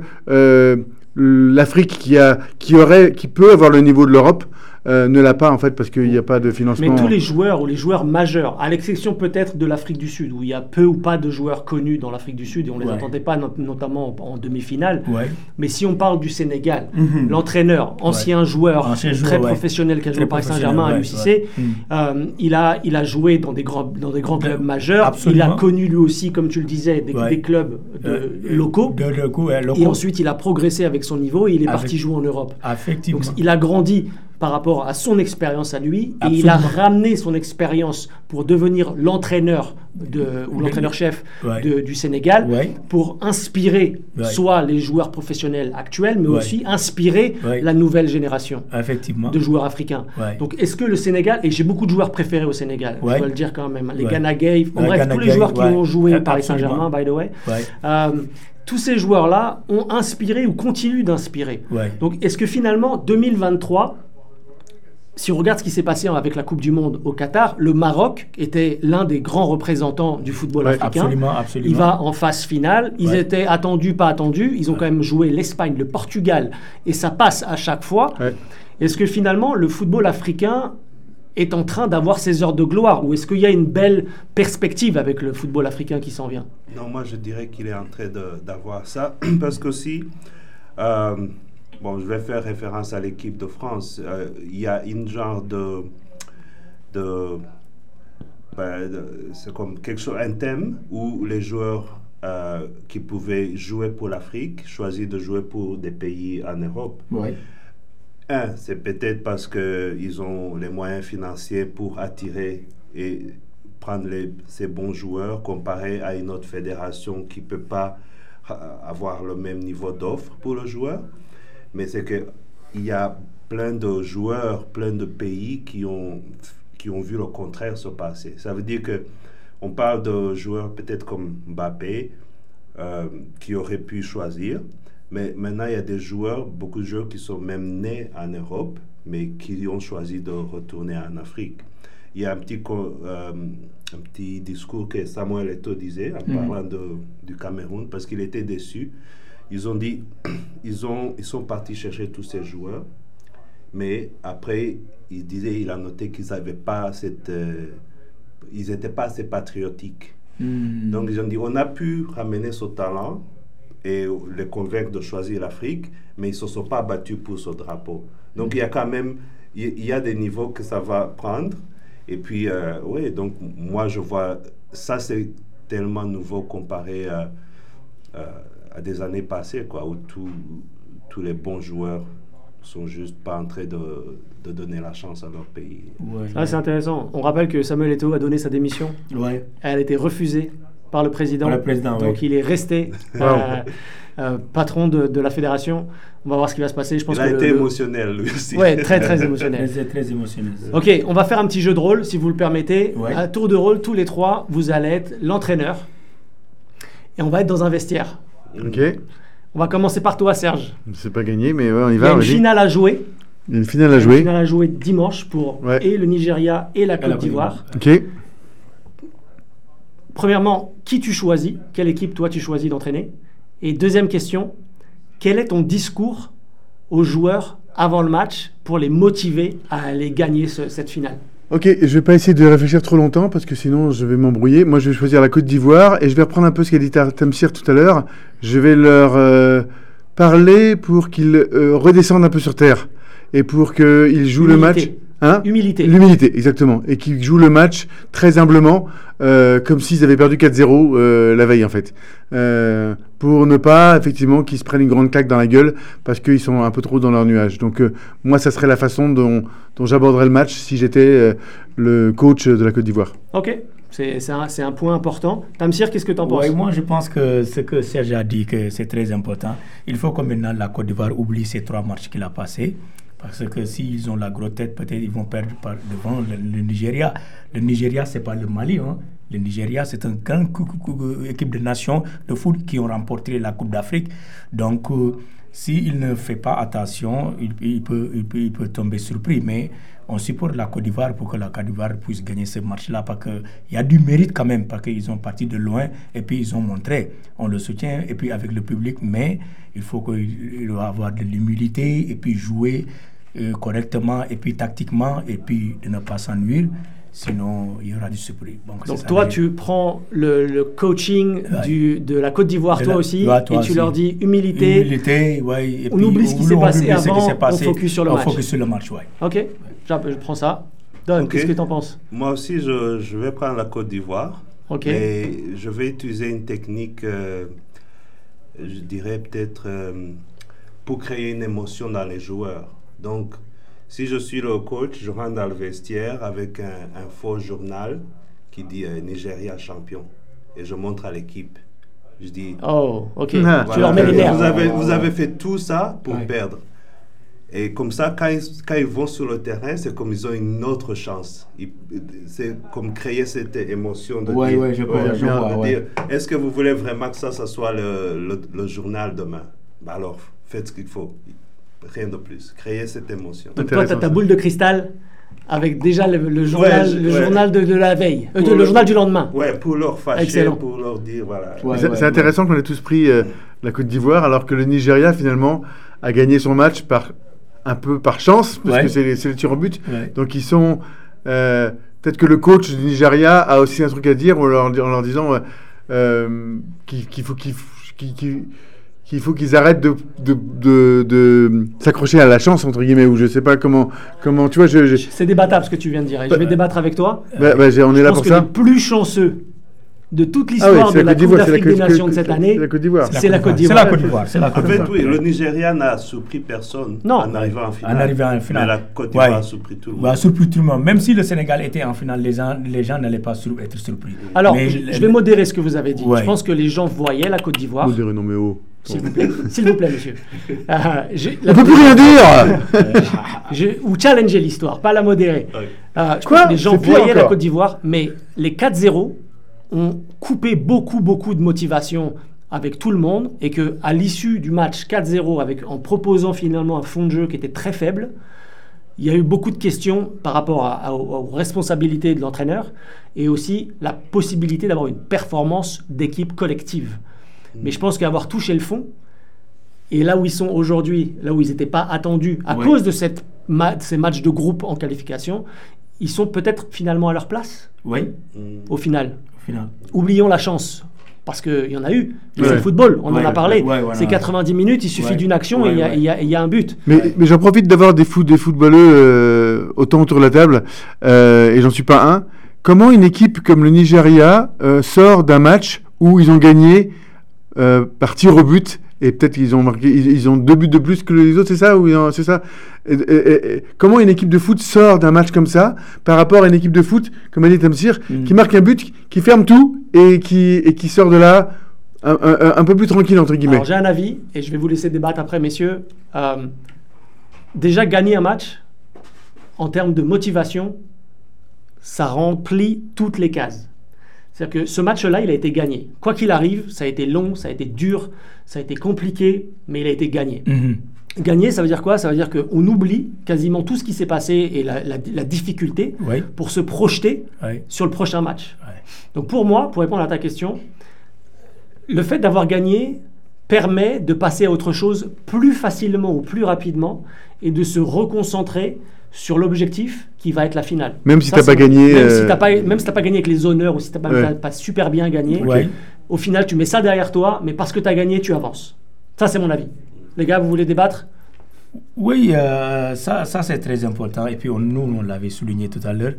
l'Afrique qui, a, qui, aurait, qui peut avoir le niveau de l'Europe euh, ne l'a pas en fait parce qu'il n'y a pas de financement. Mais tous les joueurs ou les joueurs majeurs, à l'exception peut-être de l'Afrique du Sud, où il y a peu ou pas de joueurs connus dans l'Afrique du Sud et on ne les entendait pas notamment en, demi-finale. Mais si on parle du Sénégal, mhm. l'entraîneur, ancien joueur très professionnel qui a joué au Paris Saint-Germain à l'UCC, mhm. euh, il, a, il a joué dans des grands, dans des grands clubs majeurs. Il a connu lui aussi, comme tu le disais, des, clubs de, euh, locaux. Et ensuite il a progressé avec son niveau et il est parti jouer en Europe. Effectivement. Donc il a grandi par rapport à son expérience à lui et il a ramené son expérience pour devenir l'entraîneur ou l'entraîneur-chef du Sénégal pour inspirer soit les joueurs professionnels actuels mais aussi inspirer la nouvelle génération de joueurs africains. Donc est-ce que le Sénégal, et j'ai beaucoup de joueurs préférés au Sénégal, je dois le dire quand même, les Ghana Gay, bref, tous les joueurs qui ont joué Paris Saint-Germain, by the way. Euh, tous ces joueurs-là ont inspiré ou continuent d'inspirer. Donc est-ce que finalement 2023 si on regarde ce qui s'est passé avec la Coupe du Monde au Qatar, le Maroc était l'un des grands représentants du football africain. Absolument, absolument. Il va en phase finale. Ils étaient attendus, pas attendus. Ils ont quand même joué l'Espagne, le Portugal, et ça passe à chaque fois. Est-ce que finalement le football africain est en train d'avoir ses heures de gloire Ou est-ce qu'il y a une belle perspective avec le football africain qui s'en vient? Non, moi je dirais qu'il est en train d'avoir ça. Parce qu'aussi, euh, bon, je vais faire référence à l'équipe de France. Euh, il y a une genre de, ben, de, c'est comme quelque chose, un thème où les joueurs euh, qui pouvaient jouer pour l'Afrique choisissent de jouer pour des pays en Europe. Un, c'est peut-être parce qu'ils ont les moyens financiers pour attirer et prendre les, ces bons joueurs comparé à une autre fédération qui ne peut pas euh, avoir le même niveau d'offre pour le joueur mais c'est qu'il y a plein de joueurs, plein de pays qui ont, qui ont vu le contraire se passer. Ça veut dire que on parle de joueurs peut-être comme Mbappé, euh, qui auraient pu choisir, mais maintenant il y a des joueurs, beaucoup de joueurs qui sont même nés en Europe, mais qui ont choisi de retourner en Afrique. Il y a un petit, euh, un petit discours que Samuel Eto'o disait en mm. parlant de, du Cameroun, parce qu'il était déçu ils ont dit, ils, ont, ils sont partis chercher tous ces joueurs, mais après, il disait, il a noté qu'ils n'avaient pas cette, euh, ils n'étaient pas assez patriotiques. Hmm. Donc ils ont dit, on a pu ramener ce talent et les convaincre de choisir l'Afrique, mais ils ne se sont pas battus pour ce drapeau. Donc il y a quand même, il y a des niveaux que ça va prendre. Et puis, euh, oui, donc moi je vois, ça c'est tellement nouveau comparé à... Euh, à des années passées, quoi, où tous les bons joueurs sont juste pas en train de, de donner la chance à leur pays. Ah, c'est intéressant. On rappelle que Samuel Eto'o a donné sa démission. Ouais. Elle a été refusée par le président. Par le président Donc il est resté euh, euh, patron de, de, la fédération. On va voir ce qui va se passer. Je pense il a été émotionnel lui aussi. Ouais, très très émotionnel. très, très émotionnel. Ok, on va faire un petit jeu de rôle si vous le permettez. À tour de rôle, tous les trois, vous allez être l'entraîneur et on va être dans un vestiaire. Ok. On va commencer par toi, Serge. C'est pas gagné, mais on y va. Il y a une finale à jouer. Une finale à jouer. Une finale à jouer dimanche pour et le Nigeria et la Côte d'Ivoire. Ok. Premièrement, qui tu choisis? Quelle équipe toi tu choisis d'entraîner? Et deuxième question, quel est ton discours aux joueurs avant le match pour les motiver à aller gagner cette finale? Ok, je vais pas essayer de réfléchir trop longtemps parce que sinon je vais m'embrouiller. Moi, je vais choisir la Côte d'Ivoire et je vais reprendre un peu ce qu'a dit Tamsir tout à l'heure. Je vais leur euh, parler pour qu'ils euh, redescendent un peu sur terre et pour qu'ils jouent le match. Humilité. Hein? Humilité. L'humilité, exactement. Et qu'ils jouent le match très humblement, euh, comme s'ils avaient perdu 4-0 euh, la veille, en fait. Pour ne pas, effectivement, qu'ils se prennent une grande claque dans la gueule parce qu'ils sont un peu trop dans leur nuage. Donc, euh, moi, ça serait la façon dont, dont j'aborderais le match si j'étais euh, le coach de la Côte d'Ivoire. Ok, c'est un, point important. Tamsir, qu'est-ce que tu en penses? Ouais, moi, je pense que ce que Serge a dit, que c'est très important. Il faut que maintenant la Côte d'Ivoire oublie ces trois matchs qu'il a passés. Parce que s'ils ont la grosse tête, peut-être ils vont perdre par devant le, le Nigeria. Le Nigeria, c'est pas le Mali. Hein. Le Nigeria, c'est une grande équipe de nations de foot qui ont remporté la Coupe d'Afrique. Donc, euh, s'il ne fait pas attention, il peut tomber surpris. Mais on supporte la Côte d'Ivoire pour que la Côte d'Ivoire puisse gagner ce match-là. Parce qu'il y a du mérite quand même, parce qu'ils ont parti de loin et puis ils ont montré. On le soutient et puis avec le public, mais il faut qu'il doit avoir de l'humilité et puis jouer euh, correctement et puis tactiquement et puis de ne pas s'ennuyer. Sinon, il y aura du surpris. Donc, toi, tu prends le, le coaching Ouais. du, de la Côte d'Ivoire, toi aussi, toi et tu aussi. leur dis humilité. Humilité, et On puis oublie ce qui on- s'est on passé avant, on passé. focus sur le on match. focus sur le match, ouais. Ok, je, je prends ça. Don, qu'est-ce que tu en penses? Moi aussi, je, je vais prendre la Côte d'Ivoire. Ok. Et je vais utiliser une technique, euh, je dirais peut-être, euh, pour créer une émotion dans les joueurs. Donc, si je suis le coach, je rentre dans le vestiaire avec un, un faux journal qui dit euh, Nigeria champion. Et je montre à l'équipe. Je dis, Oh, ok. Ah, tu leur mets les nerfs. vous avez, vous avez fait tout ça pour Ouais. perdre. Et comme ça, quand ils, quand ils vont sur le terrain, c'est comme ils ont une autre chance. C'est comme créer cette émotion de Ouais, dire, ouais, je vois, je de vois, ouais. dire, est-ce que vous voulez vraiment que ça, ça soit le, le, le journal demain? Bah Alors, faites ce qu'il faut. Rien de plus. Créer cette émotion. Donc toi, tu as ta boule de cristal avec déjà le, le journal, je- le ouais. journal de, de la veille, euh, de- le le- journal du lendemain. Ouais, pour leur fâcher, Excellent. pour leur dire, voilà. Ouais. c'est intéressant qu'on ait tous pris euh, la Côte d'Ivoire alors que le Nigeria finalement a gagné son match par un peu par chance parce Ouais. que c'est les tirs au but. Ouais. Donc ils sont euh, peut-être que le coach du Nigeria a aussi un truc à dire en leur, en leur disant qu'il faut qu'il f- qu'il- qu'il- faut qu'ils arrêtent de, de, de, de s'accrocher à la chance entre guillemets ou je sais pas comment comment tu vois je, je- C'est débattable ce que tu viens de dire. Et je vais débattre avec toi. bah, bah, on est Je là pense pour que ça les plus chanceux de toute Ah l'histoire oui, de c'est la Côte Coupe d'Ivoire, c'est la d'Afrique Côte- des Nations de cette c'est année, la Côte d'Ivoire. c'est la Côte C'est d'Ivoire. la Côte d'Ivoire. C'est la En fait, oui, le Nigeria n'a surpris personne Non. en arrivant en finale. En arrivant en finale. Mais la Côte d'Ivoire Ouais. a surpris tout le monde. Ouais, surpris tout le monde. Même si le Sénégal était en finale, les gens les gens n'allaient pas sur- être surpris. Alors, Mais je, vais modérer ce que vous avez dit. Ouais. Je pense que les gens voyaient la Côte d'Ivoire. Modéré, non mais oh. S'il vous plaît, s'il vous plaît, monsieur. Euh, j'ai- On peut plus rien dire je- ou challenger l'histoire, pas la modérer. Euh, je Quoi pense que les gens C'est pire voyaient la encore. Côte d'Ivoire, mais les 4-0 ont coupé beaucoup, beaucoup de motivation avec tout le monde et que à l'issue du match 4-0, avec en proposant finalement un fond de jeu qui était très faible, il y a eu beaucoup de questions par rapport à- à- aux, aux responsabilités de l'entraîneur et aussi la possibilité d'avoir une performance d'équipe collective. Mais je pense qu'avoir touché le fond, et là où ils sont aujourd'hui, là où ils n'étaient pas attendus à Ouais. cause de cette ma- ces matchs de groupe en qualification, ils sont peut-être finalement à leur place Oui, au final. au final. Oublions la chance. Parce qu'il y en a eu. Mais Ouais. C'est le football, on en a parlé. ouais, voilà. C'est 90 minutes, il suffit Ouais. d'une action Ouais, et il y a- ouais. il y, a- il y a un but. Mais, mais j'en profite d'avoir des, foot, des footballeux euh, autant autour de la table, euh, et j'en suis pas un. Comment une équipe comme le Nigeria euh, sort d'un match où ils ont gagné euh, par tir au but et peut-être qu'ils ont marqué, ils, ils ont deux buts de plus que les autres, c'est ça ou c'est ça? Et- et- et- et comment une équipe de foot sort d'un match comme ça par rapport à une équipe de foot comme a dit Tamsir Mm. qui marque un but, qui ferme tout et qui et qui sort de là un, un- un peu plus tranquille entre guillemets? Alors j'ai un avis et je vais vous laisser débattre après, messieurs. Euh, déjà, gagner un match, en termes de motivation, ça remplit toutes les cases. C'est-à-dire que ce match-là, il a été gagné. Quoi qu'il arrive, ça a été long, ça a été dur, ça a été compliqué, mais il a été gagné. Mhm. Gagner, ça veut dire quoi? Ça veut dire qu'on oublie quasiment tout ce qui s'est passé et la, la- la difficulté Oui, pour se projeter oui, sur le prochain match. oui. Donc pour moi, pour répondre à ta question, le fait d'avoir gagné permet de passer à autre chose plus facilement ou plus rapidement et de se reconcentrer sur l'objectif qui va être la finale. Même si Ça, t'as pas gagné, Même si euh, t'as pas, même si t'as pas gagné avec les honneurs ou si t'as pas, Ouais. t'as pas super bien gagné, au final tu mets ça derrière toi, mais parce que tu as gagné, tu avances. Ça c'est mon avis. Les gars, vous voulez débattre? Oui, euh, ça, ça c'est très important. Et puis on- nous, on l'avait souligné tout à l'heure.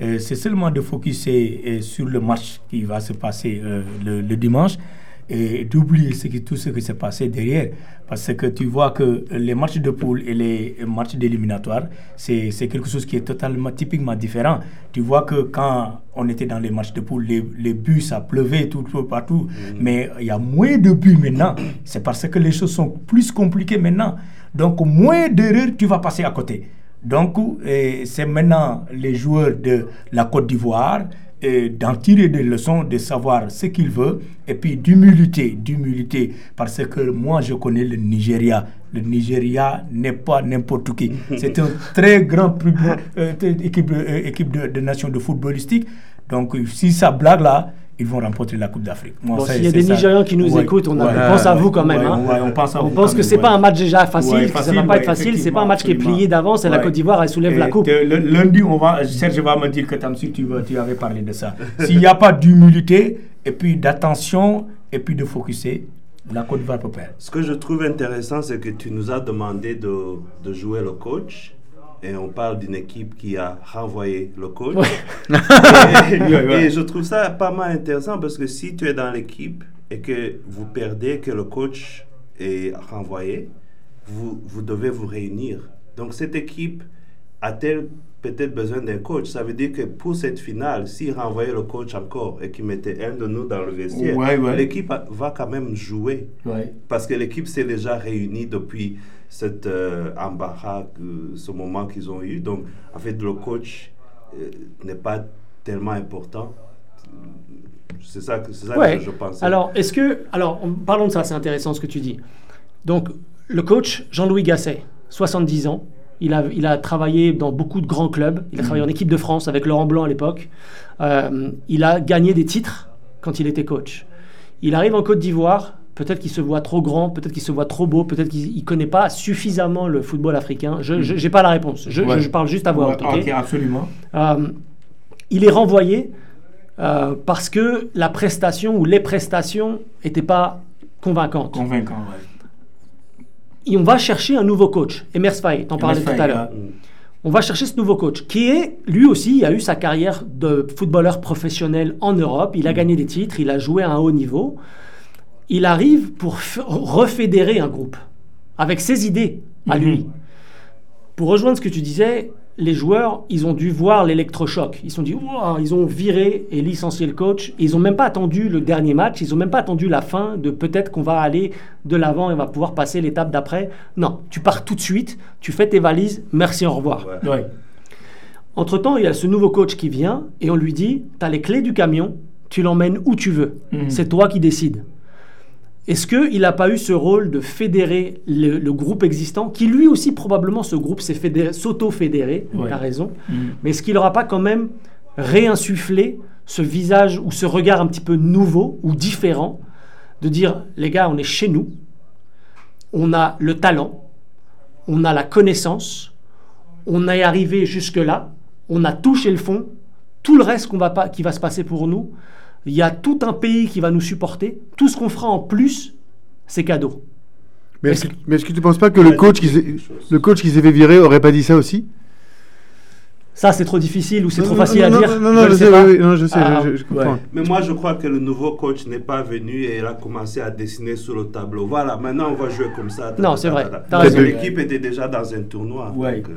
Euh, c'est seulement de focuser euh, sur le match qui va se passer euh, le, le dimanche et d'oublier ce qui- tout ce qui s'est passé derrière. Parce que tu vois que les matchs de poule et les matchs d'éliminatoire, c'est c'est quelque chose qui est totalement, typiquement différent. Tu vois que quand on était dans les matchs de poule, les, les buts, ça pleuvait tout, tout partout. Mais il y a moins de buts maintenant. C'est parce que les choses sont plus compliquées maintenant. Donc, moins d'erreurs, tu vas passer à côté. Donc, euh, c'est maintenant les joueurs de la Côte d'Ivoire euh, d'en tirer des leçons, de savoir ce qu'ils veulent, et puis d'humilité, d'humilité, parce que moi je connais le Nigeria. Le Nigeria n'est pas n'importe qui. C'est un très grand plus- euh, équipe, euh, équipe de, de nation de footballistique. Donc, si ça blague là, ils vont remporter la Coupe d'Afrique. Bon, s'il y a des ça. Nigérians qui nous Ouais, écoutent, on, a- ouais. on pense à vous quand même. Hein. ouais, on pense à vous On pense quand que même, c'est pas un match déjà facile, Ouais, que ça facile, va pas ouais, être facile, c'est pas un match qui est plié d'avance et la. Côte d'Ivoire elle soulève Et la coupe. te- le- lundi, on va, Serge va me dire que Tamsi, tu, avais parlé de ça. S'il n'y a pas d'humilité, et puis d'attention, et puis de focuser, la Côte d'Ivoire peut perdre. Ce que je trouve intéressant, c'est que tu nous as demandé de, de jouer le coach. Et on parle d'une équipe qui a renvoyé le coach. Et, et je trouve ça pas mal intéressant parce que si tu es dans l'équipe et que vous perdez, que le coach est renvoyé, vous, vous devez vous réunir. Donc cette équipe a-t-elle peut-être besoin d'un coach Ça veut dire que pour cette finale, s'il renvoyait le coach encore et qu'il mettait un de nous dans le vestiaire, Ouais, ouais. l'équipe a- va quand même jouer. Ouais. Parce que l'équipe s'est déjà réunie depuis cet euh, embarras, euh, ce moment qu'ils ont eu. Donc, en fait, le coach euh, n'est pas tellement important. C'est ça, que- c'est ça Ouais. que je pense. Alors, est-ce que. Alors, parlons de ça, c'est intéressant ce que tu dis. Donc, le coach, Jean-Louis Gasset, 70 ans. Il a, il a travaillé dans beaucoup de grands clubs. Il a travaillé en équipe de France avec Laurent Blanc à l'époque. Euh, il a gagné des titres quand il était coach. Il arrive en Côte d'Ivoire. Peut-être qu'il se voit trop grand, peut-être qu'il se voit trop beau, peut-être qu'il ne connaît pas suffisamment le football africain. Je n'ai pas la réponse. Je, Ouais. je parle juste à voix Ouais, haute. ok ok, absolument. euh, il est renvoyé euh, parce que la prestation ou les prestations n'étaient pas convaincantes. Convaincant, ouais. Et on va chercher un nouveau coach. Emers Faye, t'en parlais tout à l'heure. On va chercher ce nouveau coach qui est, lui aussi, a eu sa carrière de footballeur professionnel en Europe. Il a gagné des titres, il a joué à un haut niveau. Il arrive pour refédérer un groupe avec ses idées à Mhm. lui. Pour rejoindre ce que tu disais, les joueurs, ils ont dû voir l'électrochoc. Ils se sont dit, ils ont viré et licencié le coach. Ils n'ont même pas attendu le dernier match. Ils n'ont même pas attendu la fin de peut-être qu'on va aller de l'avant et on va pouvoir passer l'étape d'après. Non, tu pars tout de suite, tu fais tes valises, merci, au revoir. Ouais. Ouais. Entre-temps, il y a ce nouveau coach qui vient et on lui dit, tu as les clés du camion, tu l'emmènes où tu veux. Mhm. C'est toi qui décides. Est-ce qu'il n'a pas eu ce rôle de fédérer le, le groupe existant, qui lui aussi probablement ce groupe s'est fédéré- s'auto-fédéré, Ouais. tu as raison, Mm. mais est-ce qu'il n'aura pas quand même réinsufflé ce visage ou ce regard un petit peu nouveau ou différent de dire, les gars, on est chez nous, on a le talent, on a la connaissance, on est arrivé jusque-là, on a touché le fond, tout le reste qu'on va pas, qui va se passer pour nous, il y a tout un pays qui va nous supporter, tout ce qu'on fera en plus, c'est cadeau. Mais Est-ce est-ce que, mais est-ce que tu penses pas que le coach, qui le coach qui s'est fait virer aurait pas dit ça aussi? Ça, c'est trop difficile ou c'est trop Non, facile non, à non, dire Non, non, Je sais sais, pas. oui, oui, non, je sais, Ah, je, je- je comprends. ouais. Mais moi, je crois que le nouveau coach n'est pas venu et il a commencé à dessiner sur le tableau. Voilà, maintenant on va jouer comme ça. Non, c'est vrai. L'équipe était déjà dans un tournoi. Ouais. donc, euh,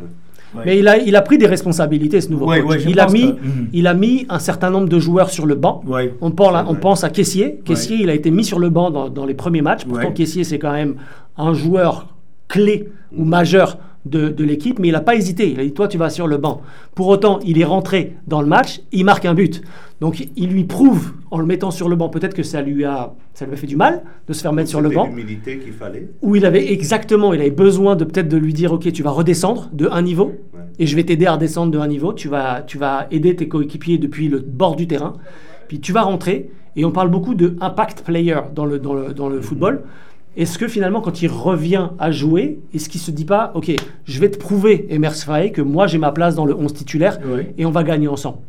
Ouais. Mais il a, il a pris des responsabilités, ce nouveau Ouais, coach. il, a mis, que- Mhm. il a mis un certain nombre de joueurs sur le banc. On, parle à- C'est on vrai. pense à Caissier. Caissier, il a été mis sur le banc dans, dans les premiers matchs. Pourtant. Caissier, c'est quand même un joueur clé ou majeur de, de l'équipe, mais il n'a pas hésité. Il a dit Toi, tu vas sur le banc. Pour autant, il est rentré dans le match, il marque un but. Donc, il lui prouve, en le mettant sur le banc, peut-être que ça lui, a, ça lui a fait du mal de se faire mettre sur le banc. l'humilité qu'il fallait. Où il avait exactement, il avait besoin de peut-être de lui dire Ok, tu vas redescendre de un niveau Ouais. et je vais t'aider à redescendre de un niveau. Tu vas, tu vas aider tes coéquipiers depuis le bord du terrain. Puis tu vas rentrer. Et on parle beaucoup de impact player dans le, dans le, dans le football. Est-ce que finalement, quand il revient à jouer, est-ce qu'il se dit pas, OK, je vais te prouver, Emers Faye, que moi j'ai ma place dans le 11 titulaire et on va gagner ensemble.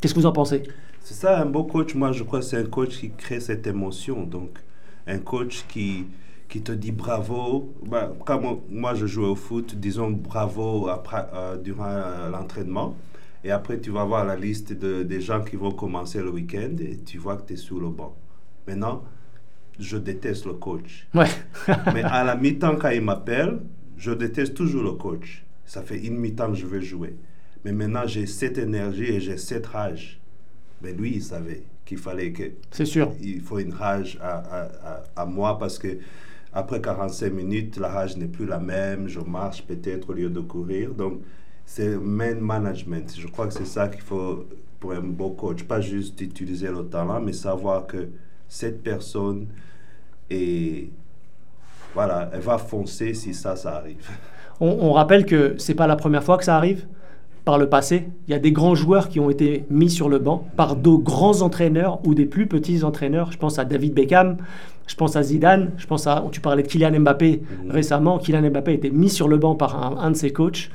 Qu'est-ce que vous en pensez? C'est ça, un beau coach, moi je crois que c'est un coach qui crée cette émotion. Donc, un coach qui, qui te dit bravo. Bah, comme moi, je joue au foot, disons bravo après, euh, durant euh, l'entraînement. Et après, tu vas voir la liste de, des gens qui vont commencer le week-end et tu vois que tu es sous le banc. Maintenant, je déteste le coach. Ouais. Mais à la mi-temps, quand il m'appelle, je déteste toujours le coach. Ça fait une mi-temps que je veux jouer. Mais maintenant, j'ai cette énergie et j'ai cette rage. Mais lui, il savait qu'il fallait que. C'est sûr. Il faut une rage à, à, à, à moi parce que après 45 minutes, la rage n'est plus la même. Je marche peut-être au lieu de courir. Donc, c'est man management. Je crois que c'est ça qu'il faut pour un beau coach. Pas juste utiliser le talent, mais savoir que cette personne est. Voilà, elle va foncer si ça, ça arrive. On, on rappelle que c'est pas la première fois que ça arrive. Par le passé, il y a des grands joueurs qui ont été mis sur le banc par de grands entraîneurs ou des plus petits entraîneurs. Je pense à David Beckham, je pense à Zidane, je pense à. Tu parlais de Kylian Mbappé Mhm. récemment. Kylian Mbappé a été mis sur le banc par un, un de ses coachs.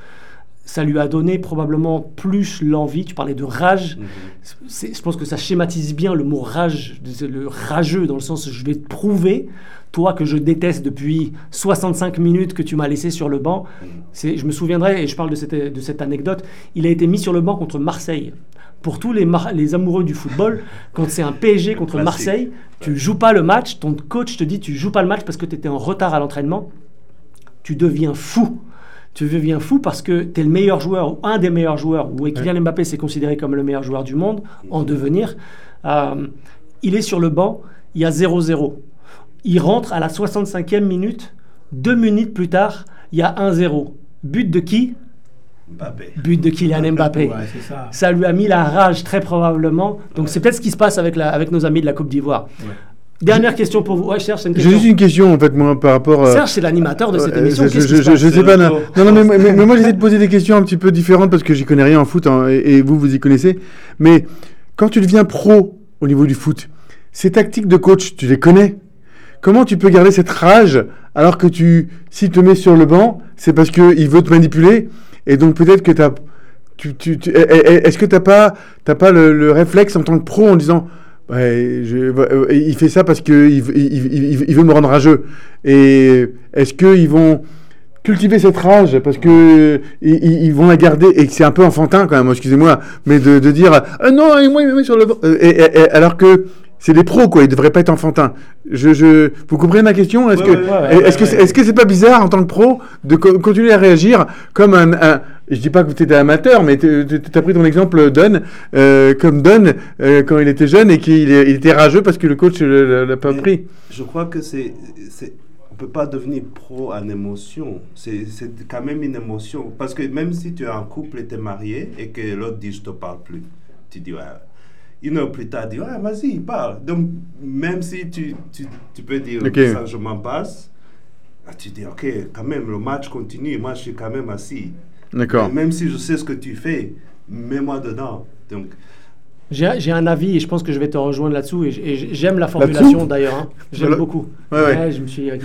Ça lui a donné probablement plus l'envie. Tu parlais de rage. Mhm. Je pense que ça schématise bien le mot rage, le rageux, dans le sens je vais te prouver, toi que je déteste depuis 65 minutes que tu m'as laissé sur le banc. C'est- Je me souviendrai, et je parle de cette, de cette anecdote, il a été mis sur le banc contre Marseille. Pour tous les, amoureux du football, quand c'est un PSG contre Classique. Marseille, tu joues pas le match, ton coach te dit tu joues pas le match parce que tu étais en retard à l'entraînement, tu deviens fou. Tu deviens fou parce que tu es le meilleur joueur, ou un des meilleurs joueurs, ou Kylian Mbappé s'est considéré comme le meilleur joueur du monde en devenir. Euh, il est sur le banc, il y a 0-0. Il rentre à la 65e minute, deux minutes plus tard, il y a 1-0. But de qui? Mbappé. But de Kylian Mbappé. Ouais, c'est ça. Ça lui a mis la rage très probablement. Donc c'est peut-être ce qui se passe avec, la, avec nos amis de la Coupe d'Ivoire. Dernière question pour vous. Ouais, Serge, c'est une J'ai question. juste une question, en fait, moi, par rapport. euh, Serge, c'est l'animateur de cette euh, émission. je, sais pas. Non, non, non, mais, mais- mais moi j'essaie de poser des questions un petit peu différentes parce que j'y connais rien en foot hein, et, et vous, vous y connaissez. Mais quand tu deviens pro au niveau du foot, ces tactiques de coach, tu les connais? Comment tu peux garder cette rage alors que tu, s'il te met sur le banc, c'est parce qu'il veut te manipuler et donc peut-être que t'as- tu, tu, tu- eh, eh, eh, est-ce que t'as pas, t'as pas le, le réflexe en tant que pro en disant Ouais, je- euh, il fait ça parce qu'il il, il, il- il veut me rendre rageux. Et est-ce qu'ils vont cultiver cette rage parce que ils, vont la garder? Et que c'est un peu enfantin quand même, excusez-moi, mais de, de dire ah non, et moi il me met sur le. Euh, et- et- et- alors que c'est des pros quoi, ils devraient pas être enfantins. Je, je, vous comprenez ma question? Est-ce Ouais, que ouais, ouais, ouais, est-ce que c'est ouais. est-ce que c'est pas bizarre en tant que pro de co- continuer à réagir comme un, un- je dis pas que tu étais amateur, mais tu as pris ton exemple Don, euh, comme Don euh, quand il était jeune et qu'il il était rageux parce que le coach ne l'a pas pris. Je crois que c'est. On peut pas devenir pro en émotion. C'est c'est quand même une émotion. Parce que même si tu es en couple et tu es marié et que l'autre dit je te parle plus, tu dis ouais. Une heure plus tard, tu dis ouais, vas-y, parle. Donc, même si tu, tu, tu peux dire Ok. ça, je m'en passe, tu dis ok, quand même, le match continue. Moi, je suis quand même assis. D'accord. Même si je sais ce que tu fais, mets-moi dedans. Donc, J'ai j'ai un avis et je pense que je vais te rejoindre là-dessous. Et j'aime la formulation d'ailleurs. hein. J'aime beaucoup. Ouais, ouais. je me suis.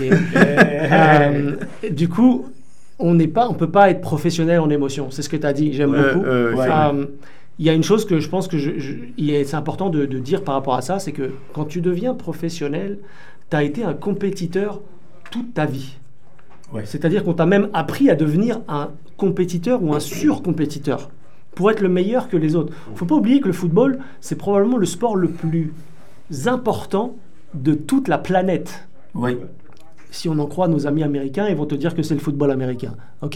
Euh, du coup, on n'est pas, on peut pas être professionnel en émotion. C'est ce que tu as dit. J'aime Ouais, beaucoup. Ouais. Euh, Il y a une chose que je pense que je, je- il est- c'est important de, de dire par rapport à ça, c'est que quand tu deviens professionnel, tu as été un compétiteur toute ta vie. Ouais. C'est-à-dire qu'on t'a même appris à devenir un compétiteur ou un surcompétiteur pour être le meilleur que les autres. Il faut pas oublier que le football, c'est probablement le sport le plus important de toute la planète. Oui. Si on en croit nos amis américains, ils vont te dire que c'est le football américain. Ok?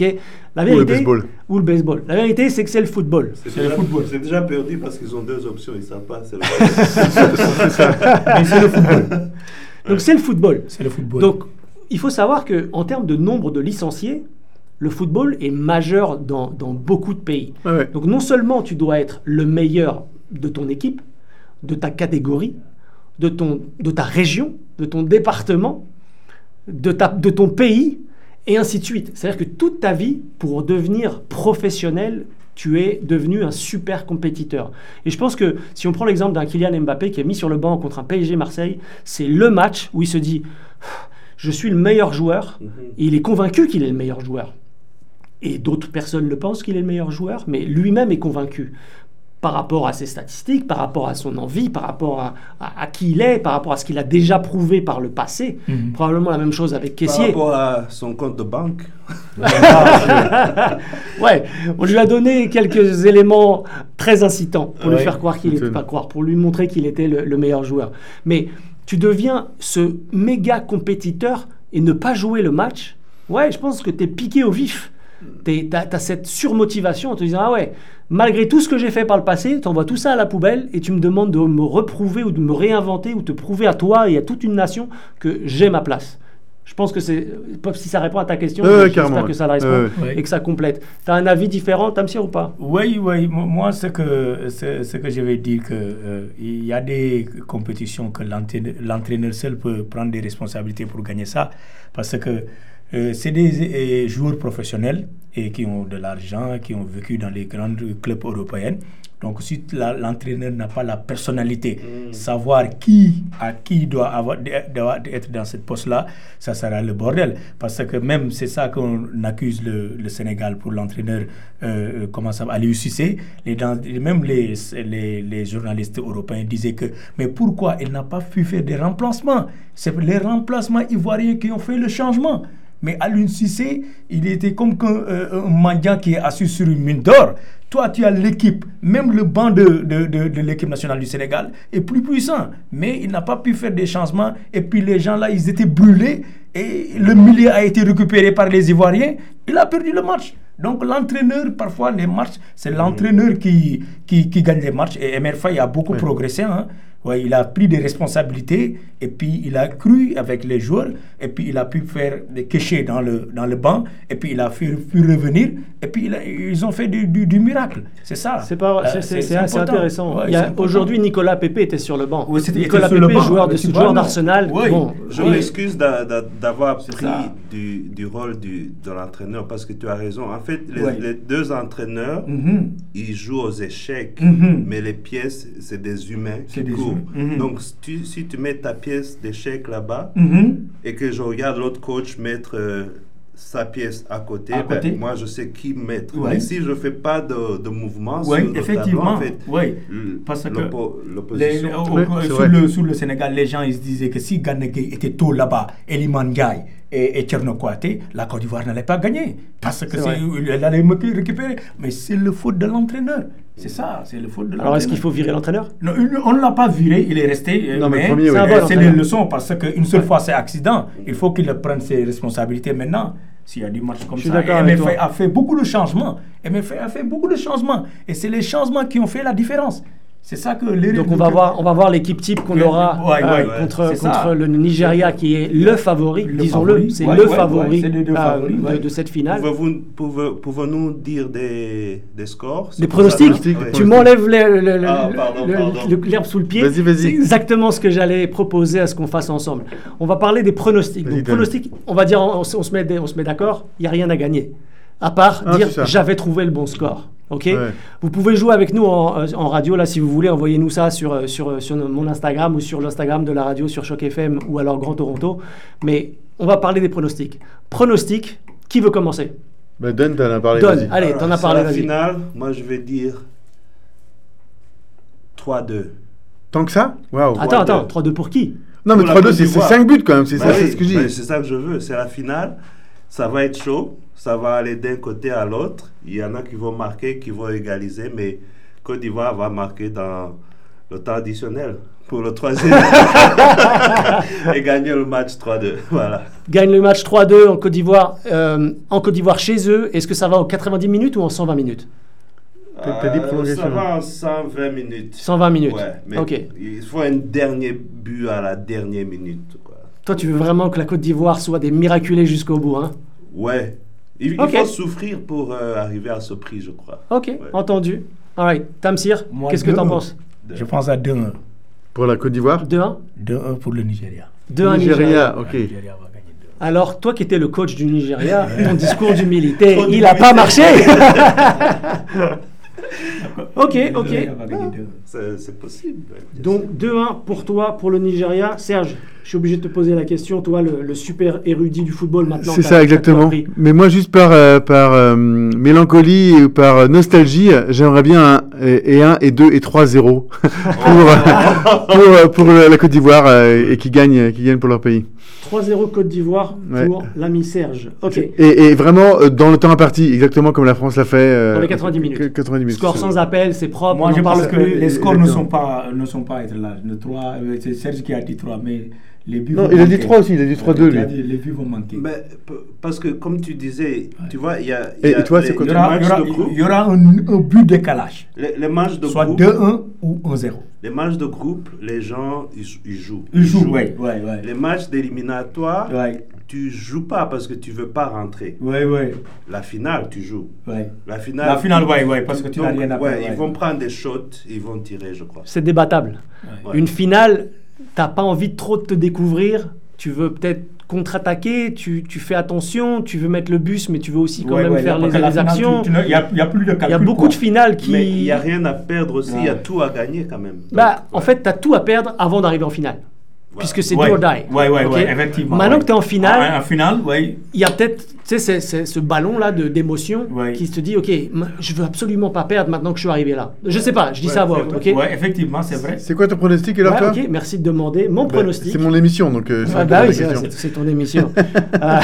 La Ou le vérité, baseball. Ou le baseball. La vérité, c'est que c'est le football. c'est le déjà, football. c'est déjà perdu parce qu'ils ont deux options, ils savent pas. c'est le- Mais c'est le football. Donc c'est le football. C'est le football. Donc il faut savoir que en termes de nombre de licenciés, le football est majeur dans, dans beaucoup de pays. Ouais. Donc non seulement tu dois être le meilleur de ton équipe, de ta catégorie, de, ton, de ta région, de ton département, de, ta, de ton pays, et ainsi de suite. C'est-à-dire que toute ta vie, pour devenir professionnel, tu es devenu un super compétiteur. Et je pense que si on prend l'exemple d'un Kylian Mbappé qui est mis sur le banc contre un PSG Marseille, c'est le match où il se dit je suis le meilleur joueur, et il est convaincu qu'il est le meilleur joueur. Et d'autres personnes le pensent qu'il est le meilleur joueur, mais lui-même est convaincu. par rapport à ses statistiques, par rapport à son envie, par rapport à, à- à qui il est, par rapport à ce qu'il a déjà prouvé par le passé. Mhm. Probablement la même chose avec Par Caissier. rapport à son compte de banque, Ouais, on lui a donné quelques éléments très incitants pour lui faire croire qu'il était absolument. pas croire, pour lui montrer qu'il était le, le meilleur joueur. Mais tu deviens ce méga compétiteur et ne pas jouer le match. Ouais, je pense que tu es piqué au vif. Tu as, cette surmotivation en te disant Ah ouais, malgré tout ce que j'ai fait par le passé, tu envoies tout ça à la poubelle et tu me demandes de me reprouver ou de me réinventer ou te prouver à toi et à toute une nation que j'ai ma place. Je pense que c'est. Si ça répond à ta question, j'espère que ça la répond et que ça complète. Tu as un avis différent, Tamsir, ou pas? Oui, oui. mo- Moi, ce que, ce, ce que je vais dire, que euh, il y a des compétitions que l'entraîneur l'entraîneur seul peut prendre des responsabilités pour gagner ça, parce que euh, c'est des euh, joueurs professionnels et qui ont de l'argent, qui ont vécu dans les grands clubs européens. Donc, si l'entraîneur n'a pas la personnalité, savoir qui à qui doit, avoir, doit être dans cette poste-là, ça sera le bordel. Parce que même c'est ça qu'on accuse le, le Sénégal pour l'entraîneur, euh, euh, comment ça va, Aliou Cissé. Les, même les, les, les journalistes européens disaient que, mais pourquoi il n'a pas pu faire des remplacements? C'est les remplacements ivoiriens qui ont fait le changement. Mais Aliou Cissé, il était comme euh, un mendiant qui est assis sur une mine d'or. Toi, tu as l'équipe, même le banc de, de, de, de l'équipe nationale du Sénégal est plus puissant. Mais il n'a pas pu faire des changements. Et puis les gens là, ils étaient brûlés. Et le milieu a été récupéré par les Ivoiriens. Il a perdu le match. Donc l'entraîneur, parfois, les matchs, c'est l'entraîneur qui, qui, qui gagne les matchs. Et Emer Faye a beaucoup progressé. Hein. Ouais, il a pris des responsabilités et puis il a cru avec les joueurs et puis il a pu faire des cachets dans le, dans le banc et puis il a pu, pu revenir et puis il a- ils ont fait du, du, du miracle. C'est ça. C'est pas, Euh, c'est- intéressant. Ouais, Il y a- c'est important. Aujourd'hui, Nicolas Pepe était sur le banc. Il Nicolas Pepe, banc, joueur, de, joueur d'Arsenal. Oui. Bon, Je oui. m'excuse d'a- d'a- d'avoir pris du, du rôle du, de l'entraîneur parce que tu as raison. En fait, les, Ouais. les deux entraîneurs, Mhm. ils jouent aux échecs, Mhm. mais les pièces, c'est des humains C'est qui des humains. Mhm. Donc, si tu, si tu mets ta pièce d'échec là-bas Mhm. et que je regarde l'autre coach mettre euh, sa pièce à côté, À ben, côté. moi, je sais qui mettre. Ouais. Mais si je ne fais pas de, de mouvement Oui, sur le effectivement. tableau, en fait, oui. l- Parce que Les- au- Ouais, au- vrai. le, le Sénégal, les gens ils se disaient que si Gana Gueye était tôt là-bas, Eliman Ndiaye et, et la Côte d'Ivoire n'allait pas gagner. Parce que elle allait me récupérer. Mais c'est le faute de l'entraîneur. C'est ça, c'est le faute de l'entraîneur. Alors, est-ce qu'il faut virer l'entraîneur? Non, on ne l'a pas viré, il est resté. euh, Non, mais mais premier, oui. c'est entraîneur. des leçons parce qu'une seule fois c'est accident. Il faut qu'il prenne ses responsabilités maintenant. S'il y a du match comme ça, MFA toi. a fait beaucoup de changements. MFA a fait beaucoup de changements. Et c'est les changements qui ont fait la différence. C'est ça que les Donc on va voir, on va voir l'équipe type qu'on aura ouais, euh, ouais, contre, contre le Nigeria qui est le favori, Le disons-le, c'est le favori euh, de, cette finale. Pouvez-vous- pouvez- Pouvons-nous dire des, des scores? Pour pronostics, tu m'enlèves Ah, l'herbe sous le pied. Vas-y, vas-y. C'est exactement ce que j'allais proposer à ce qu'on fasse ensemble. On va parler des pronostics. Donc pronostics, on va dire, on, on se met, on se met d'accord, il n'y a rien à gagner. À part Ah, dire j'avais trouvé le bon score. Ok Ouais. Vous pouvez jouer avec nous en, euh, en radio, là, si vous voulez, envoyez-nous ça sur, euh, sur, euh, sur mon Instagram ou sur l'Instagram de la radio, sur Choc FM ou alors Grand Toronto. Mais on va parler des pronostics. Pronostics, qui veut commencer? Bah, Don, t'en as parlé. Donne. vas-y. Allez, t'en as parlé, la finale, moi je vais dire 3-2. Tant que ça? Waouh. Attends, 3-2. attends, 3-2 pour qui? Non, mais Pour la 3-2, Côte c'est d'Ivoire. 5 buts quand même, c'est Bah ça, oui, c'est ce que je bah, dis. c'est ça que je veux, c'est la finale. Ça va être chaud, ça va aller d'un côté à l'autre. Il y en a qui vont marquer, qui vont égaliser, mais Côte d'Ivoire va marquer dans le temps additionnel pour le troisième et gagner le match 3-2. Voilà. Gagne le match 3-2 en Côte d'Ivoire, euh, en Côte d'Ivoire chez eux. Est-ce que ça va en 90 minutes ou en 120 minutes? Euh. Ça va en 120 minutes. 120 minutes. Ouais, mais Ok. il faut un dernier but à la dernière minute. Quoi. Toi, tu veux vraiment que la Côte d'Ivoire soit des miraculés jusqu'au bout, hein? Ouais. Il, il Ok. faut souffrir pour euh, arriver à ce prix, je crois. Ok, entendu. Alright, Tamsir, Moi, qu'est-ce que deux. t'en penses? Je pense à 2-1. Pour la Côte d'Ivoire? 2-1 2-1 pour le Nigeria. 2-1 Nigeria. Ok. Le Nigeria va gagner 2-1. Alors, toi qui étais le coach du Nigeria, ton discours d'humilité, il n'a pas marché Ok, Le ok. Nigeria va gagner 2-1. C'est possible. Donc 2-1 pour toi, pour le Nigeria. Serge, suis obligé de te poser la question, toi, le, le super érudit du football maintenant. C'est ça, exactement. Mais moi, juste par, euh, par euh, mélancolie ou par euh, nostalgie, j'aimerais bien un et et un et deux et trois 0 pour, pour, pour la Côte d'Ivoire euh, et qui gagnent, qui gagnent pour leur pays. 3-0 Côte d'Ivoire Ouais. pour l'ami Serge. Ok. Et, et vraiment euh, dans le temps imparti, exactement comme la France l'a fait. euh, Dans les 90 minutes. que- 90 minutes. Score sans appel, c'est propre. Moi, on je pense parle que les scores ne sont pas, ne sont pas être là. Le 3, c'est Serge qui a dit 3, mais les buts Non, vont il a dit manquer. 3 aussi, il a dit 3-2 Il a lui. dit les buts vont manquer. Mais, p- parce que, comme tu disais, tu vois, il y a, Et y a toi, les, c'est quoi il y aura, y aura- de groupe? il y aura un, un but décalage. Les, les matchs de Soit groupe, 2-1 ou 1-0. les matchs de groupe, les gens, ils, ils jouent. Il joue, ouais, ouais, ouais. Les matchs d'éliminatoire, Ouais, tu joues pas parce que tu veux pas rentrer. ouais, ouais. La finale, tu joues. ouais. La finale, La finale, ouais, ouais, parce que tu n'as rien à ouais, perdre, Ils ouais. vont prendre des shots, ils vont tirer, je crois. C'est débattable. Ouais. Une finale, t'as pas envie de trop de te découvrir. Tu veux peut-être contre-attaquer, tu, tu fais attention, tu veux mettre le bus, mais tu veux aussi quand Ouais, même ouais, faire les, actions. Il n'y a, il y a plus de calcul. Il y a beaucoup quoi. de finales qui. Mais il n'y a rien à perdre aussi, il y a tout à gagner quand même. Bah, en fait, tu as tout à perdre avant d'arriver en finale. Puisque c'est Ouais. do or die. Ouais, ouais, ok ouais, effectivement. Maintenant ouais. que tu es en finale, Ah, en finale, ouais. il y a peut-être tu sais, c'est- c'est ce ballon-là de- d'émotion Ouais. qui se dit Ok, je veux absolument pas perdre maintenant que je suis arrivé là. Je sais pas, je dis Ouais, ça à voix haute. vrai. ok? Ouais, effectivement, c'est vrai. C'est quoi ton pronostic alors Ouais, toi? ok, merci de demander. Mon Bah, pronostic. C'est mon émission donc. euh, c'est Ah bah oui, c'est, ton émission. Euh,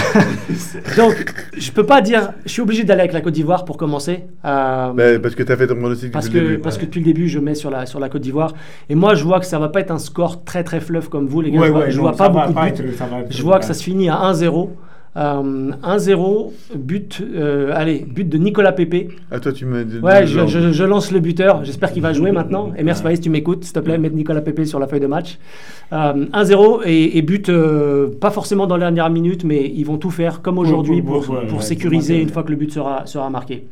donc, je peux pas dire. Je suis obligé d'aller avec la Côte d'Ivoire pour commencer. euh, Bah, parce que tu as fait ton pronostic parce depuis que, le début. parce que depuis le début, je mets sur la, sur la Côte d'Ivoire. Et moi, je vois que ça va pas être un score très très fluff comme vous, les gars. Ouais, je vois, ouais, je non, vois ça pas va beaucoup de buts. être- Je vois que ça se finit à 1-0. Euh, 1-0, but, euh, allez, but de Nicolas Pépé. Ah, toi, tu me. Ouais, je, je- je lance le buteur. J'espère qu'il va jouer maintenant. Emers Faïs, tu m'écoutes, s'il te plaît, mets Nicolas Pépé sur la feuille de match. Euh, 1-0 et, et but, euh, pas forcément dans la dernière minute, mais ils vont tout faire comme aujourd'hui pour- pour, ouais, pour ouais, sécuriser une fois que le but sera, sera marqué.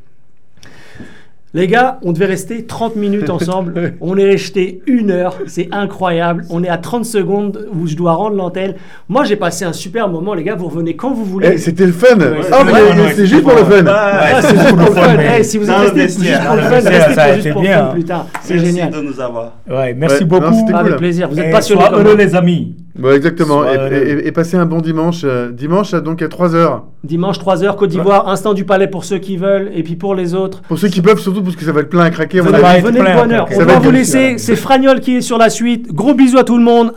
Les gars, on devait rester 30 minutes ensemble. On est resté une heure. C'est incroyable. On est à 30 secondes où je dois rendre l'antenne. Moi, j'ai passé un super moment, les gars. Vous revenez quand vous voulez. Eh, c'était le fun Ouais, Ah, mais ouais, c'est ouais, juste pour le fun Ah, c'est juste pour le fun. Eh, si vous êtes resté juste pour le fun, restez ça a pas juste été pour le bien, fun plus tard. C'est Merci génial. de nous avoir. Ouais, merci beaucoup. Avec plaisir. Vous êtes passionnés sois heureux, les amis. Ouais, exactement. Sois Et, et- et passez un bon dimanche. euh, dimanche, donc à 3h. Dimanche 3h, Côte d'Ivoire, instant du palais pour ceux qui veulent, et puis pour les autres. Pour ceux qui peuvent, surtout parce que ça va être plein à craquer. va Venez de plein, bonne heure. On va vous laisser. C'est Fragnol qui est sur la suite. Gros bisous à tout le monde.